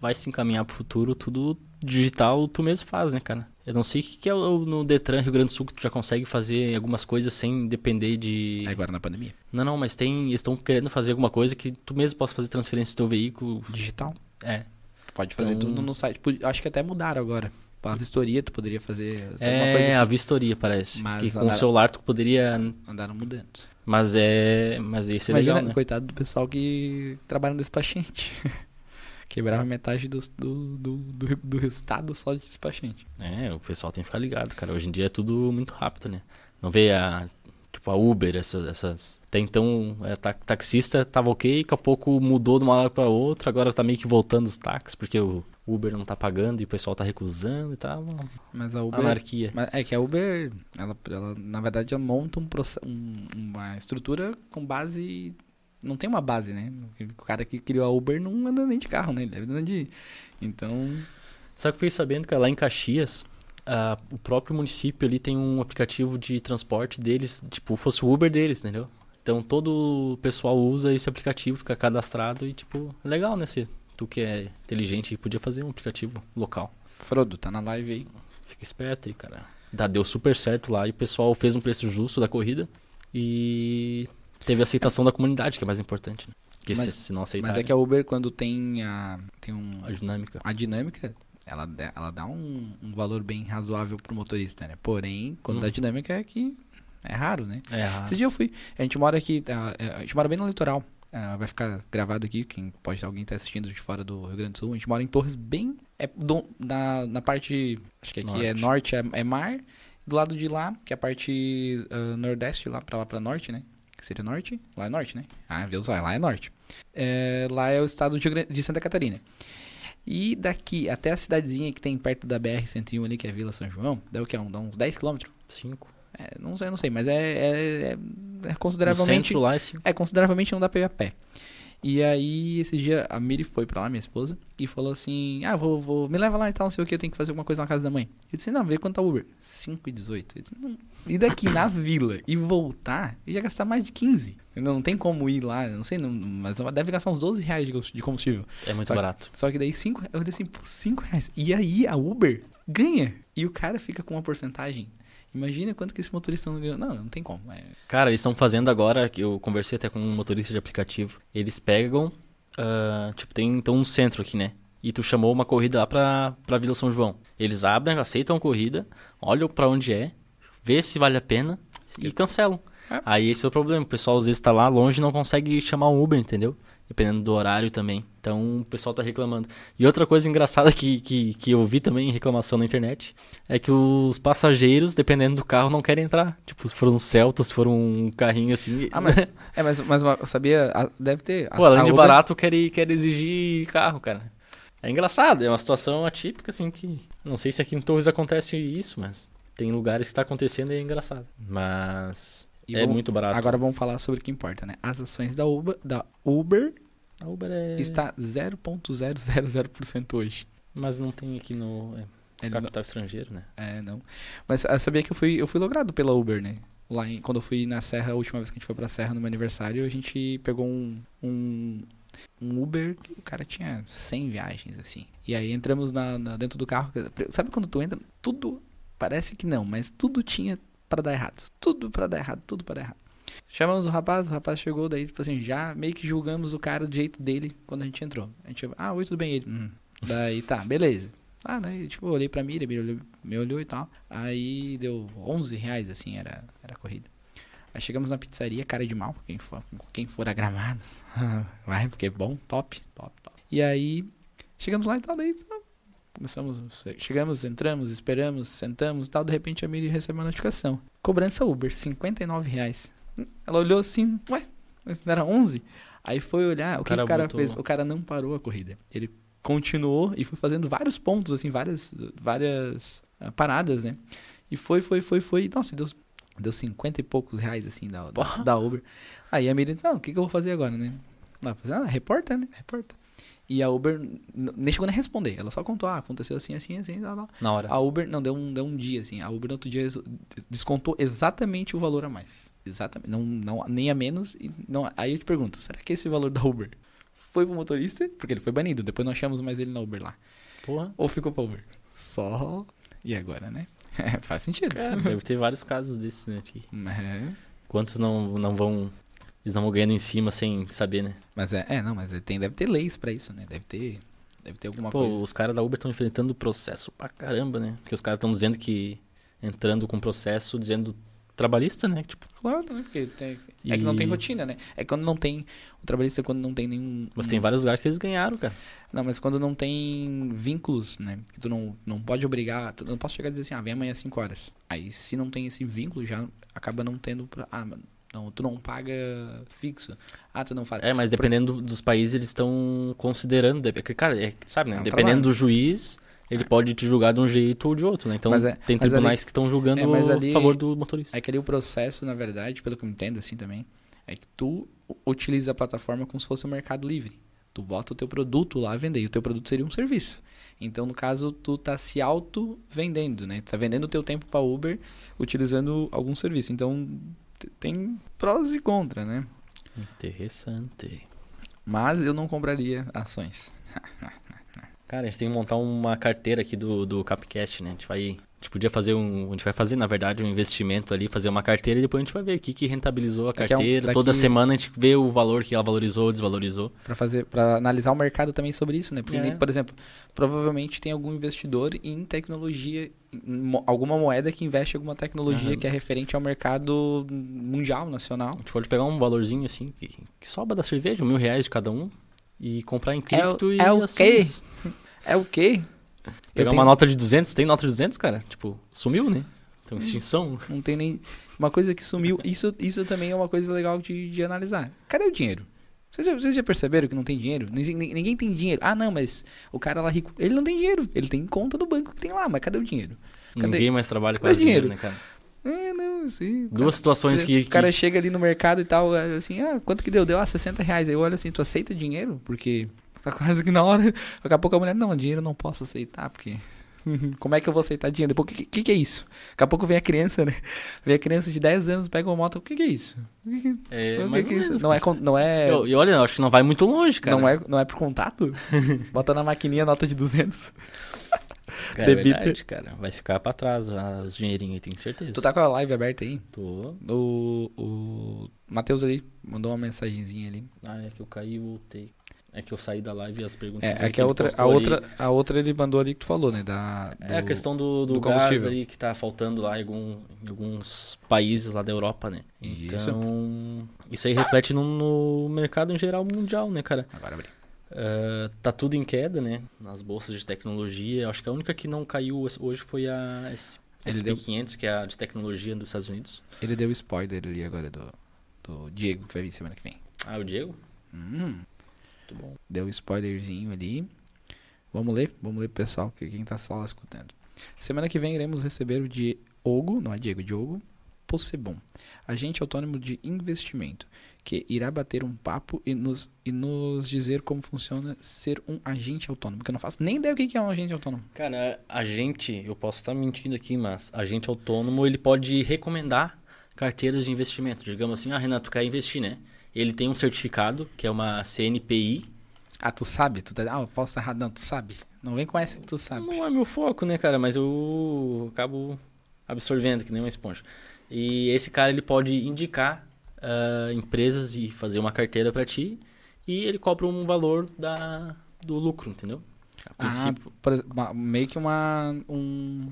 vai se encaminhar pro futuro tudo digital, tu mesmo faz, né, cara? Eu não sei o que, que é o- no Detran Rio Grande do Sul que tu já consegue fazer algumas coisas sem depender de. É Agora na pandemia. Não, não, mas tem. Eles estão querendo fazer alguma coisa que tu mesmo possa fazer transferência do teu veículo. Digital. É. Tu pode fazer Então- tudo no site. Acho que até mudaram agora. A vistoria tu poderia fazer É coisa a assim. vistoria, parece. Mas que com andaram- o celular tu poderia. Andaram mudando. Mas é. Mas ia ser Imagina, legal, né? coitado do pessoal que trabalha no despachante. Quebrava metade do, do, do, do, do estado só de despachante. É, o pessoal tem que ficar ligado, cara. Hoje em dia é tudo muito rápido, né? Não vê a. Tipo, a Uber, essas. essas... Até então, é, ta- taxista tava ok, daqui a pouco mudou de uma hora pra outra, agora tá meio que voltando os táxis, porque o Uber não tá pagando e o pessoal tá recusando e tá uma Mas a Uber. anarquia. Mas é que a Uber, ela, ela na verdade, ela monta um, um- uma estrutura com base. Não tem uma base, né? O cara que criou a Uber não anda nem de carro, né? Ele deve andar de. Então. Sabe que eu fiquei sabendo que lá em Caxias, ah, o próprio município ali tem um aplicativo de transporte deles, tipo, fosse o Uber deles, entendeu? Então todo o pessoal usa esse aplicativo, fica cadastrado e, tipo, é legal, né? Se tu que é inteligente podia fazer um aplicativo local. Frodo, tá na live aí. Fica esperto aí, cara. Dá, deu super certo lá e o pessoal fez um preço justo da corrida e teve aceitação da comunidade, que é mais importante, né? Porque Mas- se, se não aceitar, Mas é que a Uber, quando tem a. Tem um. a dinâmica. A dinâmica, ela, dá- ela dá um, um valor bem razoável pro motorista, né? Porém, quando Uhum. dá dinâmica é que é raro, né? É, a- Esse dia eu fui. A gente mora aqui, tá, é, a gente mora bem no litoral. Ah, vai ficar gravado aqui, quem pode alguém tá assistindo de fora do Rio Grande do Sul. A gente mora em Torres bem é do- na, na parte, acho que aqui é norte é, é mar, do lado de lá, que é a parte ah, nordeste lá pra lá para norte, né? Que seria norte? Lá é norte, né? Ah, Deus vai, lá é norte. É, lá é o estado de, Santa Catarina. E daqui até a cidadezinha que tem perto da BR-101 ali, que é Vila São João, dá o que? Dá uns 10 quilômetros? cinco. É, não sei, não sei, mas é, é, é, é consideravelmente. centro lá é cinco. É, consideravelmente não dá pra ir a pé. E aí, esse dia, a Miri foi pra lá, minha esposa, e falou assim: Ah, vou, vou, me leva lá e tal, não sei o que, eu tenho que fazer alguma coisa na casa da mãe. Eu disse: Não, vê quanto tá o Uber. 5 e 18. Eu disse: não. E daqui na vila e voltar, eu ia gastar mais de 15. Não, não tem como ir lá, não sei, não, mas deve gastar uns 12 reais de combustível. É muito Só que- barato. Só que daí 5 eu disse assim, pô, 5 reais. E aí a Uber ganha. E o cara fica com uma porcentagem. Imagina quanto que esse motorista não ganhou. Não, não tem como. É, Cara, eles estão fazendo agora, que eu conversei até com um motorista de aplicativo. Eles pegam, ah, tipo, tem então um centro aqui, né? E tu chamou uma corrida lá pra, pra Vila São João. Eles abrem, aceitam a corrida, olham pra onde é, vê se vale a pena e cancelam. É. Aí esse é o problema. O pessoal às vezes tá lá longe e não consegue chamar um Uber, entendeu? Dependendo do horário também. Então o pessoal tá reclamando. E outra coisa engraçada que, que, que eu vi também em reclamação na internet é que os passageiros, dependendo do carro, não querem entrar. Tipo, se for um Celta, se for um carrinho assim. Ah, mas, é, mas, mas sabia? a- Deve ter. Pô, além de Uber- barato, quer, quer exigir carro, cara. É engraçado, é uma situação atípica, assim, que. Não sei se aqui em Torres acontece isso, mas tem lugares que tá acontecendo e é engraçado. Mas. E é vamos- muito barato. Agora vamos falar sobre o que importa, né? As ações da Uber, da Uber A Uber é. está 0,000% hoje. Mas não tem aqui no. É, não- capital estrangeiro, né? É, não. Mas ah, sabia que eu fui, eu fui logrado pela Uber, né? lá em, quando eu fui na Serra, a última vez que a gente foi pra Serra no meu aniversário, a gente pegou um, um, um Uber que o cara tinha 100 viagens, assim. E aí entramos na, na- dentro do carro. Sabe quando tu entra? Tudo parece que não, mas tudo tinha pra dar errado. Tudo pra dar errado, tudo pra dar errado. Chamamos o rapaz, o rapaz chegou, daí, tipo assim, já meio que julgamos o cara do jeito dele quando a gente entrou. A gente, ah, oi, tudo bem? Ele, hum. Daí, tá, beleza. Ah, né, tipo, eu olhei pra mira, me olhou, me olhou e tal. Aí deu 11 reais, assim, era, era a corrida. Aí chegamos na pizzaria, cara de mal, quem for, quem for a gramado. Vai, porque é bom, top, top, top. E aí, chegamos lá e tal, daí começamos, chegamos, entramos, esperamos, sentamos e tal. De repente a Miri recebe uma notificação. Cobrança Uber, 59 reais. Ela olhou assim, ué, mas não era 11? Aí foi olhar, o que cara o cara botou- fez? O cara não parou a corrida. Ele continuou e foi fazendo vários pontos, assim, várias, várias ah, paradas, né? E foi, foi, foi, foi. Nossa, deu, deu 50 e poucos reais, assim, da, da, da Uber. Aí a Miriam disse, ah, o que, que eu vou fazer agora, né? Ela fazer, ah, reporta, né? Reporta. E a Uber nem chegou nem a responder. Ela só contou, ah, aconteceu assim, assim, assim, tal, tal. Na hora. A Uber, não, deu um, deu um dia, assim. A Uber no outro dia descontou exatamente o valor a mais. Exatamente. Não, não, nem a menos. E não, aí eu te pergunto, será que esse valor da Uber foi pro motorista? Porque ele foi banido. Depois não achamos mais ele na Uber lá. Porra. Ou ficou pra Uber? Só. E agora, né? Faz sentido. É, deve ter vários casos desses, né? que É. Quantos não, não vão. Eles não vão ganhando em cima sem saber, né? Mas é, é, não, mas é- tem, deve ter leis pra isso, né? Deve ter. Deve ter alguma Pô, coisa. os caras da Uber estão enfrentando processo pra caramba, né? Porque os caras estão dizendo que. Entrando com processo dizendo trabalhista, né? Tipo, Claro, né? Porque tem- é que não tem E- rotina, né? É quando não tem. O trabalhista é quando não tem nenhum. mas tem vários lugares que eles ganharam, cara. Não, mas quando não tem vínculos, né? Que tu não, não pode obrigar. Tu não posso chegar e dizer assim, ah, vem amanhã às 5 horas. Aí se não tem esse vínculo, já acaba não tendo. Pra, ah, mano, não, tu não paga fixo. Ah, tu não faz. É, mas dependendo do- dos países, eles estão considerando. Cara, é, sabe, né? É um dependendo trabalho. do juiz, ele pode te julgar de um jeito ou de outro, né? Então é- tem tribunais que estão julgando é, ali- a favor do motorista. É que ali o processo, na verdade, pelo que eu entendo assim também, é que tu utiliza a plataforma como se fosse um mercado livre. Tu bota o teu produto lá a vender, e o teu produto seria um serviço. Então, no caso, tu tá se auto-vendendo, né? Tu tá vendendo o teu tempo para Uber utilizando algum serviço. Então, tem prós e contras, né? Interessante. Mas eu não compraria ações. Cara, a gente tem que montar uma carteira aqui do, do Capcast, né? A gente vai. A gente podia fazer um. A gente vai fazer, na verdade, um investimento ali, fazer uma carteira e depois a gente vai ver o que, que rentabilizou a um- carteira. Toda daqui- semana a gente vê o valor que ela valorizou, desvalorizou. Pra fazer, para analisar o mercado também sobre isso, né? Porque, É. por exemplo, provavelmente tem algum investidor em tecnologia, em alguma moeda que investe em alguma tecnologia Aham. que é referente ao mercado mundial, nacional. A gente pode pegar um valorzinho assim, que, que sobra da cerveja, mil reais de cada um, e comprar em É cripto e é o ações. É o quê? Pegar Eu uma tenho- nota de 200, tem nota de 200, cara? Tipo, sumiu, né? Então, extinção. Não tem nem. Uma coisa que sumiu. Isso, isso também é uma coisa legal de, de analisar. Cadê o dinheiro? Vocês já, vocês já perceberam que não tem dinheiro? Ninguém, ninguém tem dinheiro. Ah, não, mas o cara lá rico, ele não tem dinheiro. Ele tem conta do banco que tem lá, mas cadê o dinheiro? Cadê- Ninguém mais trabalha com dinheiro, dinheiro? né, cara? É, não, sim. Duas cara- situações Você- que, O cara chega ali no mercado e tal, é, assim, ah, quanto que deu? Deu, ah, 60 reais. Aí eu olho assim, tu aceita dinheiro? Porque tá quase que na hora. Daqui a pouco a mulher, não, dinheiro eu não posso aceitar, porque. Como é que eu vou aceitar dinheiro? Depois, o que, que, que é isso? Daqui a pouco vem a criança, né? Vem a criança de 10 anos, pega uma moto, o que, que é isso? O que, que- É, o que é isso? Não é, não é, Eu- E olha, eu acho que não vai muito longe, cara. não é, não é por contato? Bota na maquininha a nota de 200. Cara, é verdade, cara. Vai ficar pra trás ah, os dinheirinhos aí, tenho certeza. Tu tá com a live aberta aí? Tô. O, o Matheus ali mandou uma mensagenzinha ali. Ah, é que eu caí e voltei. É que eu saí da live e as perguntas É, é que a outra, a postou ali- outra, a outra ele mandou ali que tu falou, né? Da, É a do- questão do, do, do gás combustível. aí que tá faltando lá em, algum- em alguns países lá da Europa, né? Isso. Então, isso aí reflete no, no mercado em geral mundial, né, cara? Agora abri. É, tá tudo em queda, né? Nas bolsas de tecnologia. Acho que a única que não caiu hoje foi a S- Ele deu- SP500, que é a de tecnologia dos Estados Unidos. Ele deu spoiler ali agora do, do Diego, que vai vir semana que vem. Ah, o Diego? Hum, Muito bom. deu um spoilerzinho ali. Vamos ler? Vamos ler pro pessoal, que quem tá só escutando. Semana que vem iremos receber o Diogo, não é Diego, Diogo Possebon, agente autônomo de investimento, que irá bater um papo e nos, e nos dizer como funciona ser um agente autônomo, que eu não faço nem ideia o que é um agente autônomo. Cara, a gente, eu posso estar mentindo aqui, mas agente autônomo, ele pode recomendar carteiras de investimento. Digamos assim, ah, Renato, quer investir, né? Ele tem um certificado, que é uma CNPI. Ah, tu sabe? Tu tá... Ah, eu posso estar errado. Não, tu sabe. Não vem com essa que tu sabe. Não é meu foco, né, cara? Mas eu acabo absorvendo, que nem uma esponja. E esse cara, ele pode indicar uh, empresas e fazer uma carteira para ti. E ele cobra um valor da, do lucro, entendeu? A princípio. Ah, exemplo, meio que uma, um,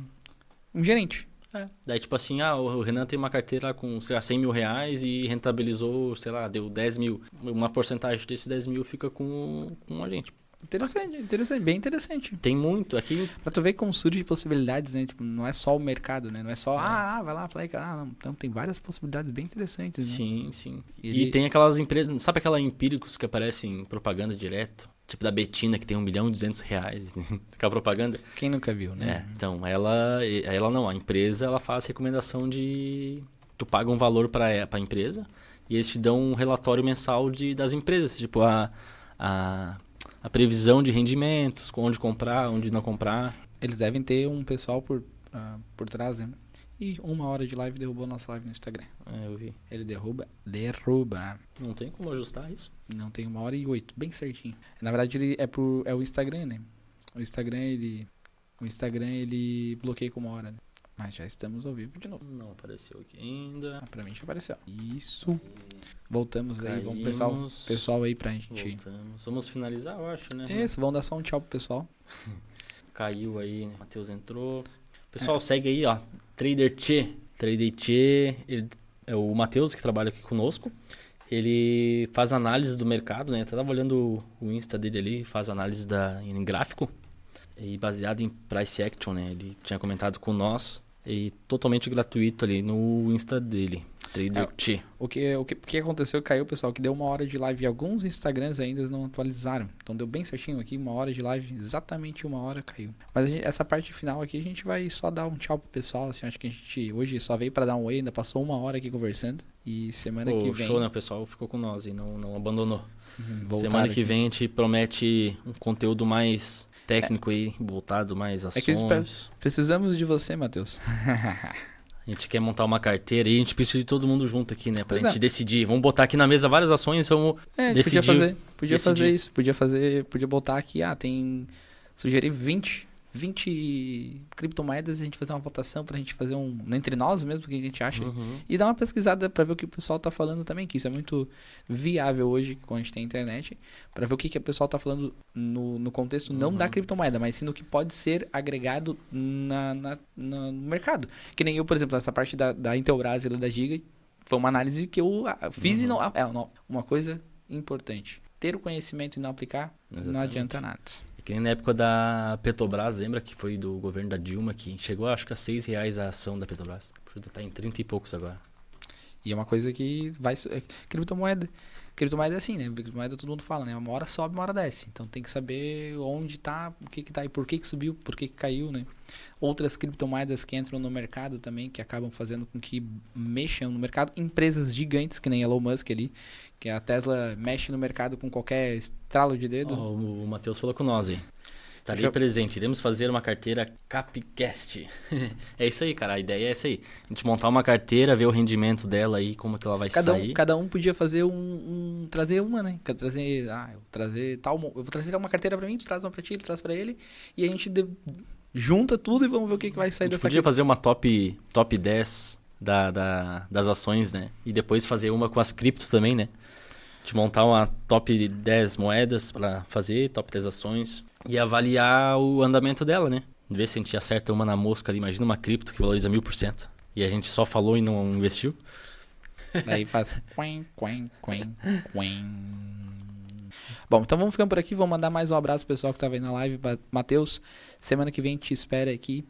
um gerente. É. Daí, tipo assim, ah, o Renan tem uma carteira com, sei lá, 100 mil reais e rentabilizou, sei lá, deu 10 mil. Uma porcentagem desses 10 mil fica com, com a gente. Interessante, interessante, bem interessante. Tem muito aqui. Pra tu ver como surge possibilidades, né? Tipo, não é só o mercado, né? Não é só, é. ah, vai lá, fala ah, não. Então tem várias possibilidades bem interessantes, né? Sim, sim. E, Ele... e tem aquelas empresas, sabe aquela Empíricos que aparecem em propaganda direto? Tipo da Betina, que tem um milhão e duzentos reais. Aquela propaganda. Quem nunca viu, né? É, então, ela, ela não, a empresa, ela faz recomendação de... Tu paga um valor para a empresa e eles te dão um relatório mensal de, das empresas. Tipo, a, a, a previsão de rendimentos, onde comprar, onde não comprar. Eles devem ter um pessoal por, uh, por trás, né? E uma hora de live derrubou nossa live no Instagram. É, eu vi. Ele derruba, derruba. Não tem como ajustar isso? Não tem uma hora e oito, bem certinho. Na verdade, ele é por é o Instagram, né? O Instagram ele o Instagram ele bloqueia com uma hora. Né? Mas já estamos ao vivo de novo. Não apareceu aqui ainda. Ah, pra mim já apareceu. Isso. Voltamos Caímos. aí. Vamos pessoal, pessoal aí pra gente. Voltamos. Vamos finalizar, eu acho, né? Isso, vamos dar só um tchau pro pessoal. Caiu aí, né? Matheus entrou. Pessoal, segue aí, ó. Trader Che. Trader Che, ele, é o Matheus que trabalha aqui conosco. Ele faz análise do mercado, né? Eu tava olhando o Insta dele ali, faz análise da, em gráfico. E baseado em price action, né? Ele tinha comentado com nós e totalmente gratuito ali no Insta dele. Trader é, o, que, o, que, o que aconteceu caiu, pessoal, que deu uma hora de live e alguns Instagrams ainda não atualizaram. Então deu bem certinho aqui, uma hora de live, exatamente uma hora caiu. Mas gente, essa parte final aqui a gente vai só dar um tchau pro pessoal, assim, acho que a gente hoje só veio para dar um oi, ainda passou uma hora aqui conversando. E semana que vem... Show, né, pessoal, ficou com nós e não, não abandonou. Uhum, semana que aqui. vem a gente promete um conteúdo mais técnico é. aí, voltado mais ações. É que precisamos de você, Matheus. A gente quer montar uma carteira e a gente precisa de todo mundo junto aqui, né? Pra pois gente é. decidir. Vamos botar aqui na mesa várias ações, vamos é, decidir. Podia fazer, podia decidir. fazer isso. Podia fazer, podia botar aqui, ah, tem... Sugerir 20 20 criptomoedas e a gente fazer uma votação pra gente fazer um. Entre nós mesmo, o que a gente acha. Uhum. E dar uma pesquisada pra ver o que o pessoal tá falando também, que isso é muito viável hoje, quando a gente tem internet, pra ver o que, que o pessoal tá falando no, no contexto não uhum. da criptomoeda, mas sim no que pode ser agregado na, na, na, no mercado. Que nem eu, por exemplo, essa parte da, da Intelbras e da Giga, foi uma análise que eu fiz uhum. e não. É, não, uma coisa importante. Ter o conhecimento e não aplicar, Exatamente. não adianta nada. Que nem na época da Petrobras, lembra que foi do governo da Dilma que chegou acho que a 6 reais a ação da Petrobras. Tá em 30 e poucos agora. E é uma coisa que vai. É, criptomoeda. Criptomoeda é assim, né? Criptomoeda todo mundo fala, né? Uma hora sobe, uma hora desce. Então tem que saber onde tá, o que que tá e por que que subiu, por que que caiu, né? Outras criptomoedas que entram no mercado também, que acabam fazendo com que mexam no mercado. Empresas gigantes, que nem Elon Musk ali, que a Tesla mexe no mercado com qualquer estralo de dedo. Oh, o Matheus falou com nós, hein? Estarei presente. Iremos fazer uma carteira Capcast. é isso aí, cara. A ideia é essa aí. A gente montar uma carteira, ver o rendimento dela aí, como que ela vai cada sair. Um, cada um podia fazer um, um trazer uma, né? Trazer, ah, eu trazer tal, eu vou trazer uma carteira para mim, tu traz uma para ti, tu traz para ele, e a gente de, junta tudo e vamos ver o que, que vai sair dessa. A gente podia fazer uma top top 10 da, da, das ações, né? E depois fazer uma com as cripto também, né? De montar uma top 10 moedas para fazer, top 10 ações e avaliar o andamento dela, né? Ver se a gente acerta uma na mosca ali. Imagina uma cripto que valoriza mil por cento e a gente só falou e não investiu. Daí faz quen, quen, quen, quen. Bom, então vamos ficando por aqui. Vou mandar mais um abraço pro pessoal que tá vendo na live. Matheus, semana que vem te espera aqui.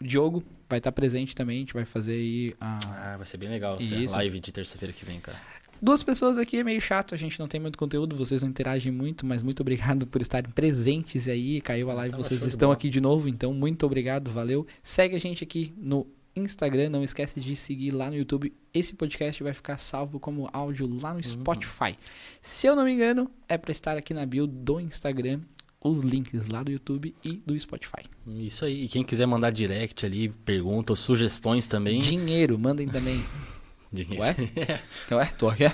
O Diogo vai estar presente também. A gente vai fazer aí a. Ah, vai ser bem legal. Isso. Live de terça-feira que vem, cara. Duas pessoas aqui é meio chato, a gente não tem muito conteúdo, vocês não interagem muito, mas muito obrigado por estarem presentes aí. Caiu a live, vocês estão aqui de novo, então muito obrigado, valeu. Segue a gente aqui no Instagram, não esquece de seguir lá no YouTube. Esse podcast vai ficar salvo como áudio lá no uhum. Spotify. Uhum. Se eu não me engano, é para estar aqui na bio do Instagram os links lá do YouTube e do Spotify. Isso aí. E quem quiser mandar direct ali, pergunta ou sugestões também. Dinheiro, mandem também. Dinheiro. Ué? Ué, tô aqui.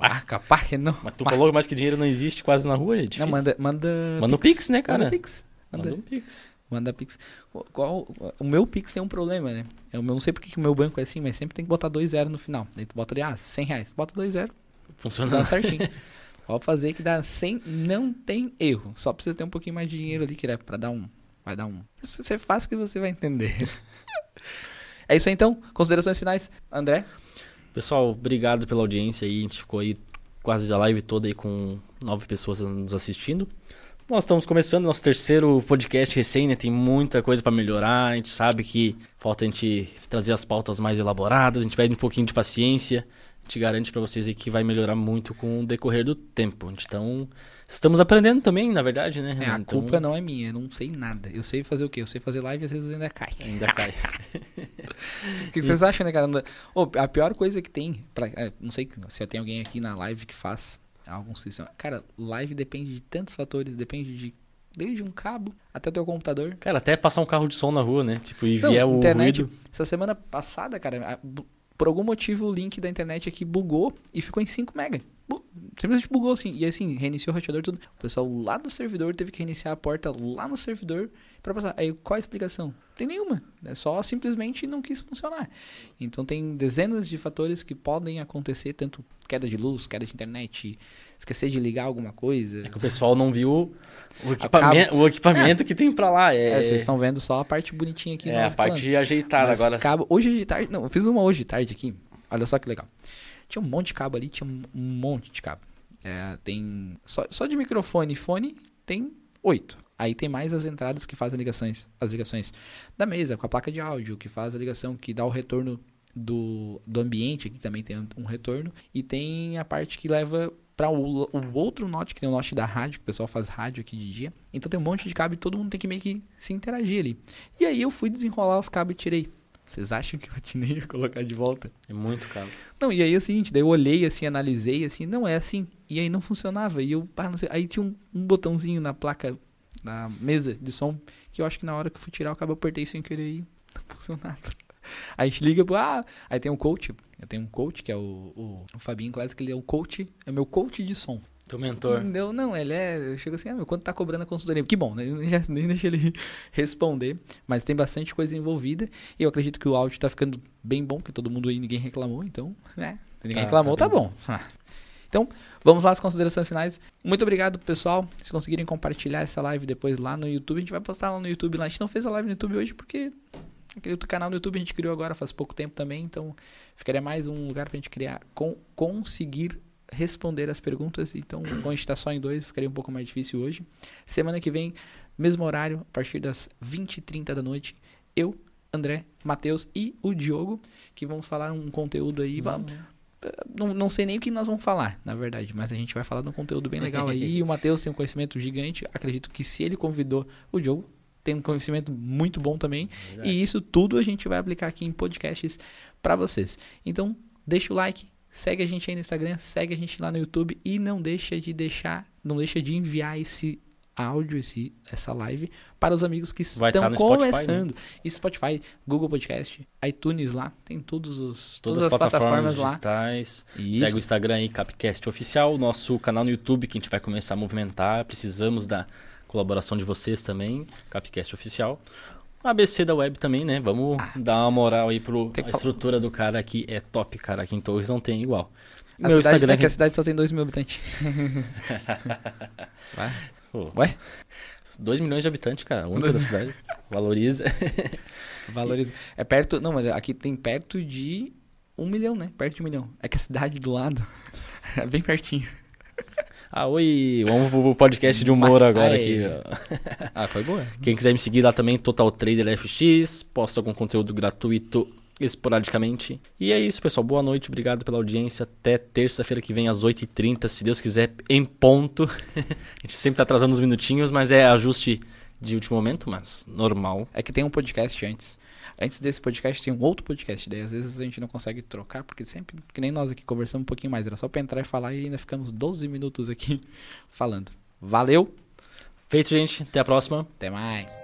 Ah, capaz que não. Mas tu falou mais que dinheiro não existe quase na rua, é difícil. Não, manda, manda. Manda o Pix, né, cara? Manda Pix. Manda, Manda um Pix. manda Pix. Qual- Qual, o meu Pix tem um problema, né? Eu não sei porque que o meu banco é assim, mas sempre tem que botar dois zero no final. Daí tu bota ali, ah, 100 reais. Bota dois zero, Funciona. certinho. Pode fazer que dá 100, não tem erro. Só precisa ter um pouquinho mais de dinheiro ali, que é pra dar um. Vai dar um. Você faz que você vai entender. é isso aí então. Considerações finais. André? Pessoal, obrigado pela audiência aí. A gente ficou aí quase a live toda aí com nove pessoas nos assistindo. Nós estamos começando nosso terceiro podcast recém, né? Tem muita coisa para melhorar. A gente sabe que falta a gente trazer as pautas mais elaboradas. A gente pede um pouquinho de paciência. A gente garante para vocês aí que vai melhorar muito com o decorrer do tempo. Então, estamos aprendendo também, na verdade, né? É, a então, culpa não é minha, eu não sei nada. Eu sei fazer o quê? Eu sei fazer live e às vezes ainda cai. Ainda cai. O que, vocês acham, né, cara? Ô, a pior coisa que tem, pra- é, não sei se tem alguém aqui na live que faz algum sistema. Cara, live depende de tantos fatores, depende de desde um cabo até o teu computador. Cara, até passar um carro de som na rua, né? Tipo, e vier o internet, ruído. essa semana passada, cara, por algum motivo o link da internet aqui bugou e ficou em 5 mega. Simplesmente bugou assim. E assim, reiniciou o roteador tudo. O pessoal lá do servidor teve que reiniciar a porta lá no servidor pra passar. Aí qual a explicação? Tem nenhuma. É só simplesmente não quis funcionar. Então tem dezenas de fatores que podem acontecer, tanto queda de luz, queda de internet, esquecer de ligar alguma coisa. É que o pessoal não viu o equipamento, o equipamento que tem pra lá. É, É, vocês estão vendo só a parte bonitinha aqui. é a parte ajeitada Mas agora. Cabo, hoje de tarde, não, eu fiz uma hoje de tarde aqui. Olha só que legal. Tinha um monte de cabo ali, tinha um monte de cabo. É, tem só, só de microfone e fone tem oito. Aí tem mais as entradas que fazem ligações, as ligações da mesa com a placa de áudio que faz a ligação, que dá o retorno do, do ambiente, aqui também tem um retorno e tem a parte que leva para o, o outro note que tem o note da rádio, que o pessoal faz rádio aqui de dia. Então tem um monte de cabo e todo mundo tem que meio que se interagir ali. E aí eu fui desenrolar os cabos e tirei. Vocês acham que eu atinei a colocar de volta? É muito caro. Não, e aí é o seguinte, daí eu olhei assim, analisei assim, não é assim. E aí não funcionava. E eu, pá, não sei, aí tinha um, um botãozinho na placa, na mesa de som, que eu acho que na hora que eu fui tirar eu apertei sem querer e não funcionava. Aí a gente liga pro, ah, aí tem um coach, eu tenho um coach que é o, o, o Fabinho Classic, ele é o coach, é meu coach de som. Teu mentor. Não, não, ele é. Eu chego assim, ah, meu, quanto tá cobrando a consultoria? Que bom, né? Nem, já- nem deixa ele responder. Mas tem bastante coisa envolvida. E eu acredito que o áudio tá ficando bem bom, porque todo mundo aí, ninguém reclamou, então, né? Se ninguém Tá, reclamou, tá tá, bom. Ah. Então, vamos lá às considerações finais. Muito obrigado, pessoal. Se conseguirem compartilhar essa live depois lá no YouTube, a gente vai postar lá no YouTube. Lá. A gente não fez a live no YouTube hoje porque aquele outro canal no YouTube a gente criou agora faz pouco tempo também, então ficaria mais um lugar pra gente criar, com, conseguir responder as perguntas. Então, como a gente tá só em dois, ficaria um pouco mais difícil hoje. Semana que vem, mesmo horário, a partir das 20h30 da noite, eu, André, Matheus e o Diogo, que vamos falar um conteúdo aí. Vamos, não, não sei nem o que nós vamos falar, na verdade, mas a gente vai falar de um conteúdo bem legal aí. e o Matheus tem um conhecimento gigante. Acredito que se ele convidou o Diogo, tem um conhecimento muito bom também. Verdade. E isso tudo a gente vai aplicar aqui em podcasts para vocês. Então, deixa o like, segue a gente aí no Instagram, segue a gente lá no YouTube e não deixa de deixar, não deixa de enviar esse áudio, esse, essa live para os amigos que Vai estão tá no Spotify, começando. E Spotify, Google Podcast, iTunes lá, tem todos os, Todas, as plataformas, digitais. Isso. Segue o Instagram aí, Capcast Oficial. Nosso canal no YouTube, que a gente vai começar a movimentar. Precisamos da colaboração de vocês também. Capcast Oficial. ABC da web também, né? Vamos dar uma moral aí pro. A estrutura do cara aqui é top, cara. Aqui em Torres não tem igual. A Meu cidade, Instagram é que a cidade só tem 2 mil habitantes. Vai. Pô, Ué? 2 milhões de habitantes, cara. A única da cidade. Valoriza. Valoriza. É perto. Não, mas aqui tem perto de um milhão, né? Perto de um milhão. É que a cidade do lado é bem pertinho. Ah, oi. Vamos pro podcast de humor agora aqui. Ah, foi boa. Quem quiser me seguir lá também, Total Trader FX, posto algum conteúdo gratuito esporadicamente. E é isso, pessoal. Boa noite, obrigado pela audiência. Até terça-feira que vem, às 8h30, se Deus quiser, em ponto. A gente sempre tá atrasando uns minutinhos, mas é ajuste de último momento, mas normal. É que tem um podcast antes. Antes desse podcast tem um outro podcast. Daí às vezes a gente não consegue trocar, porque sempre, que nem nós aqui conversamos um pouquinho mais. Era só pra entrar e falar e ainda ficamos 12 minutos aqui falando. Valeu, Feito, gente. Até a próxima. até mais.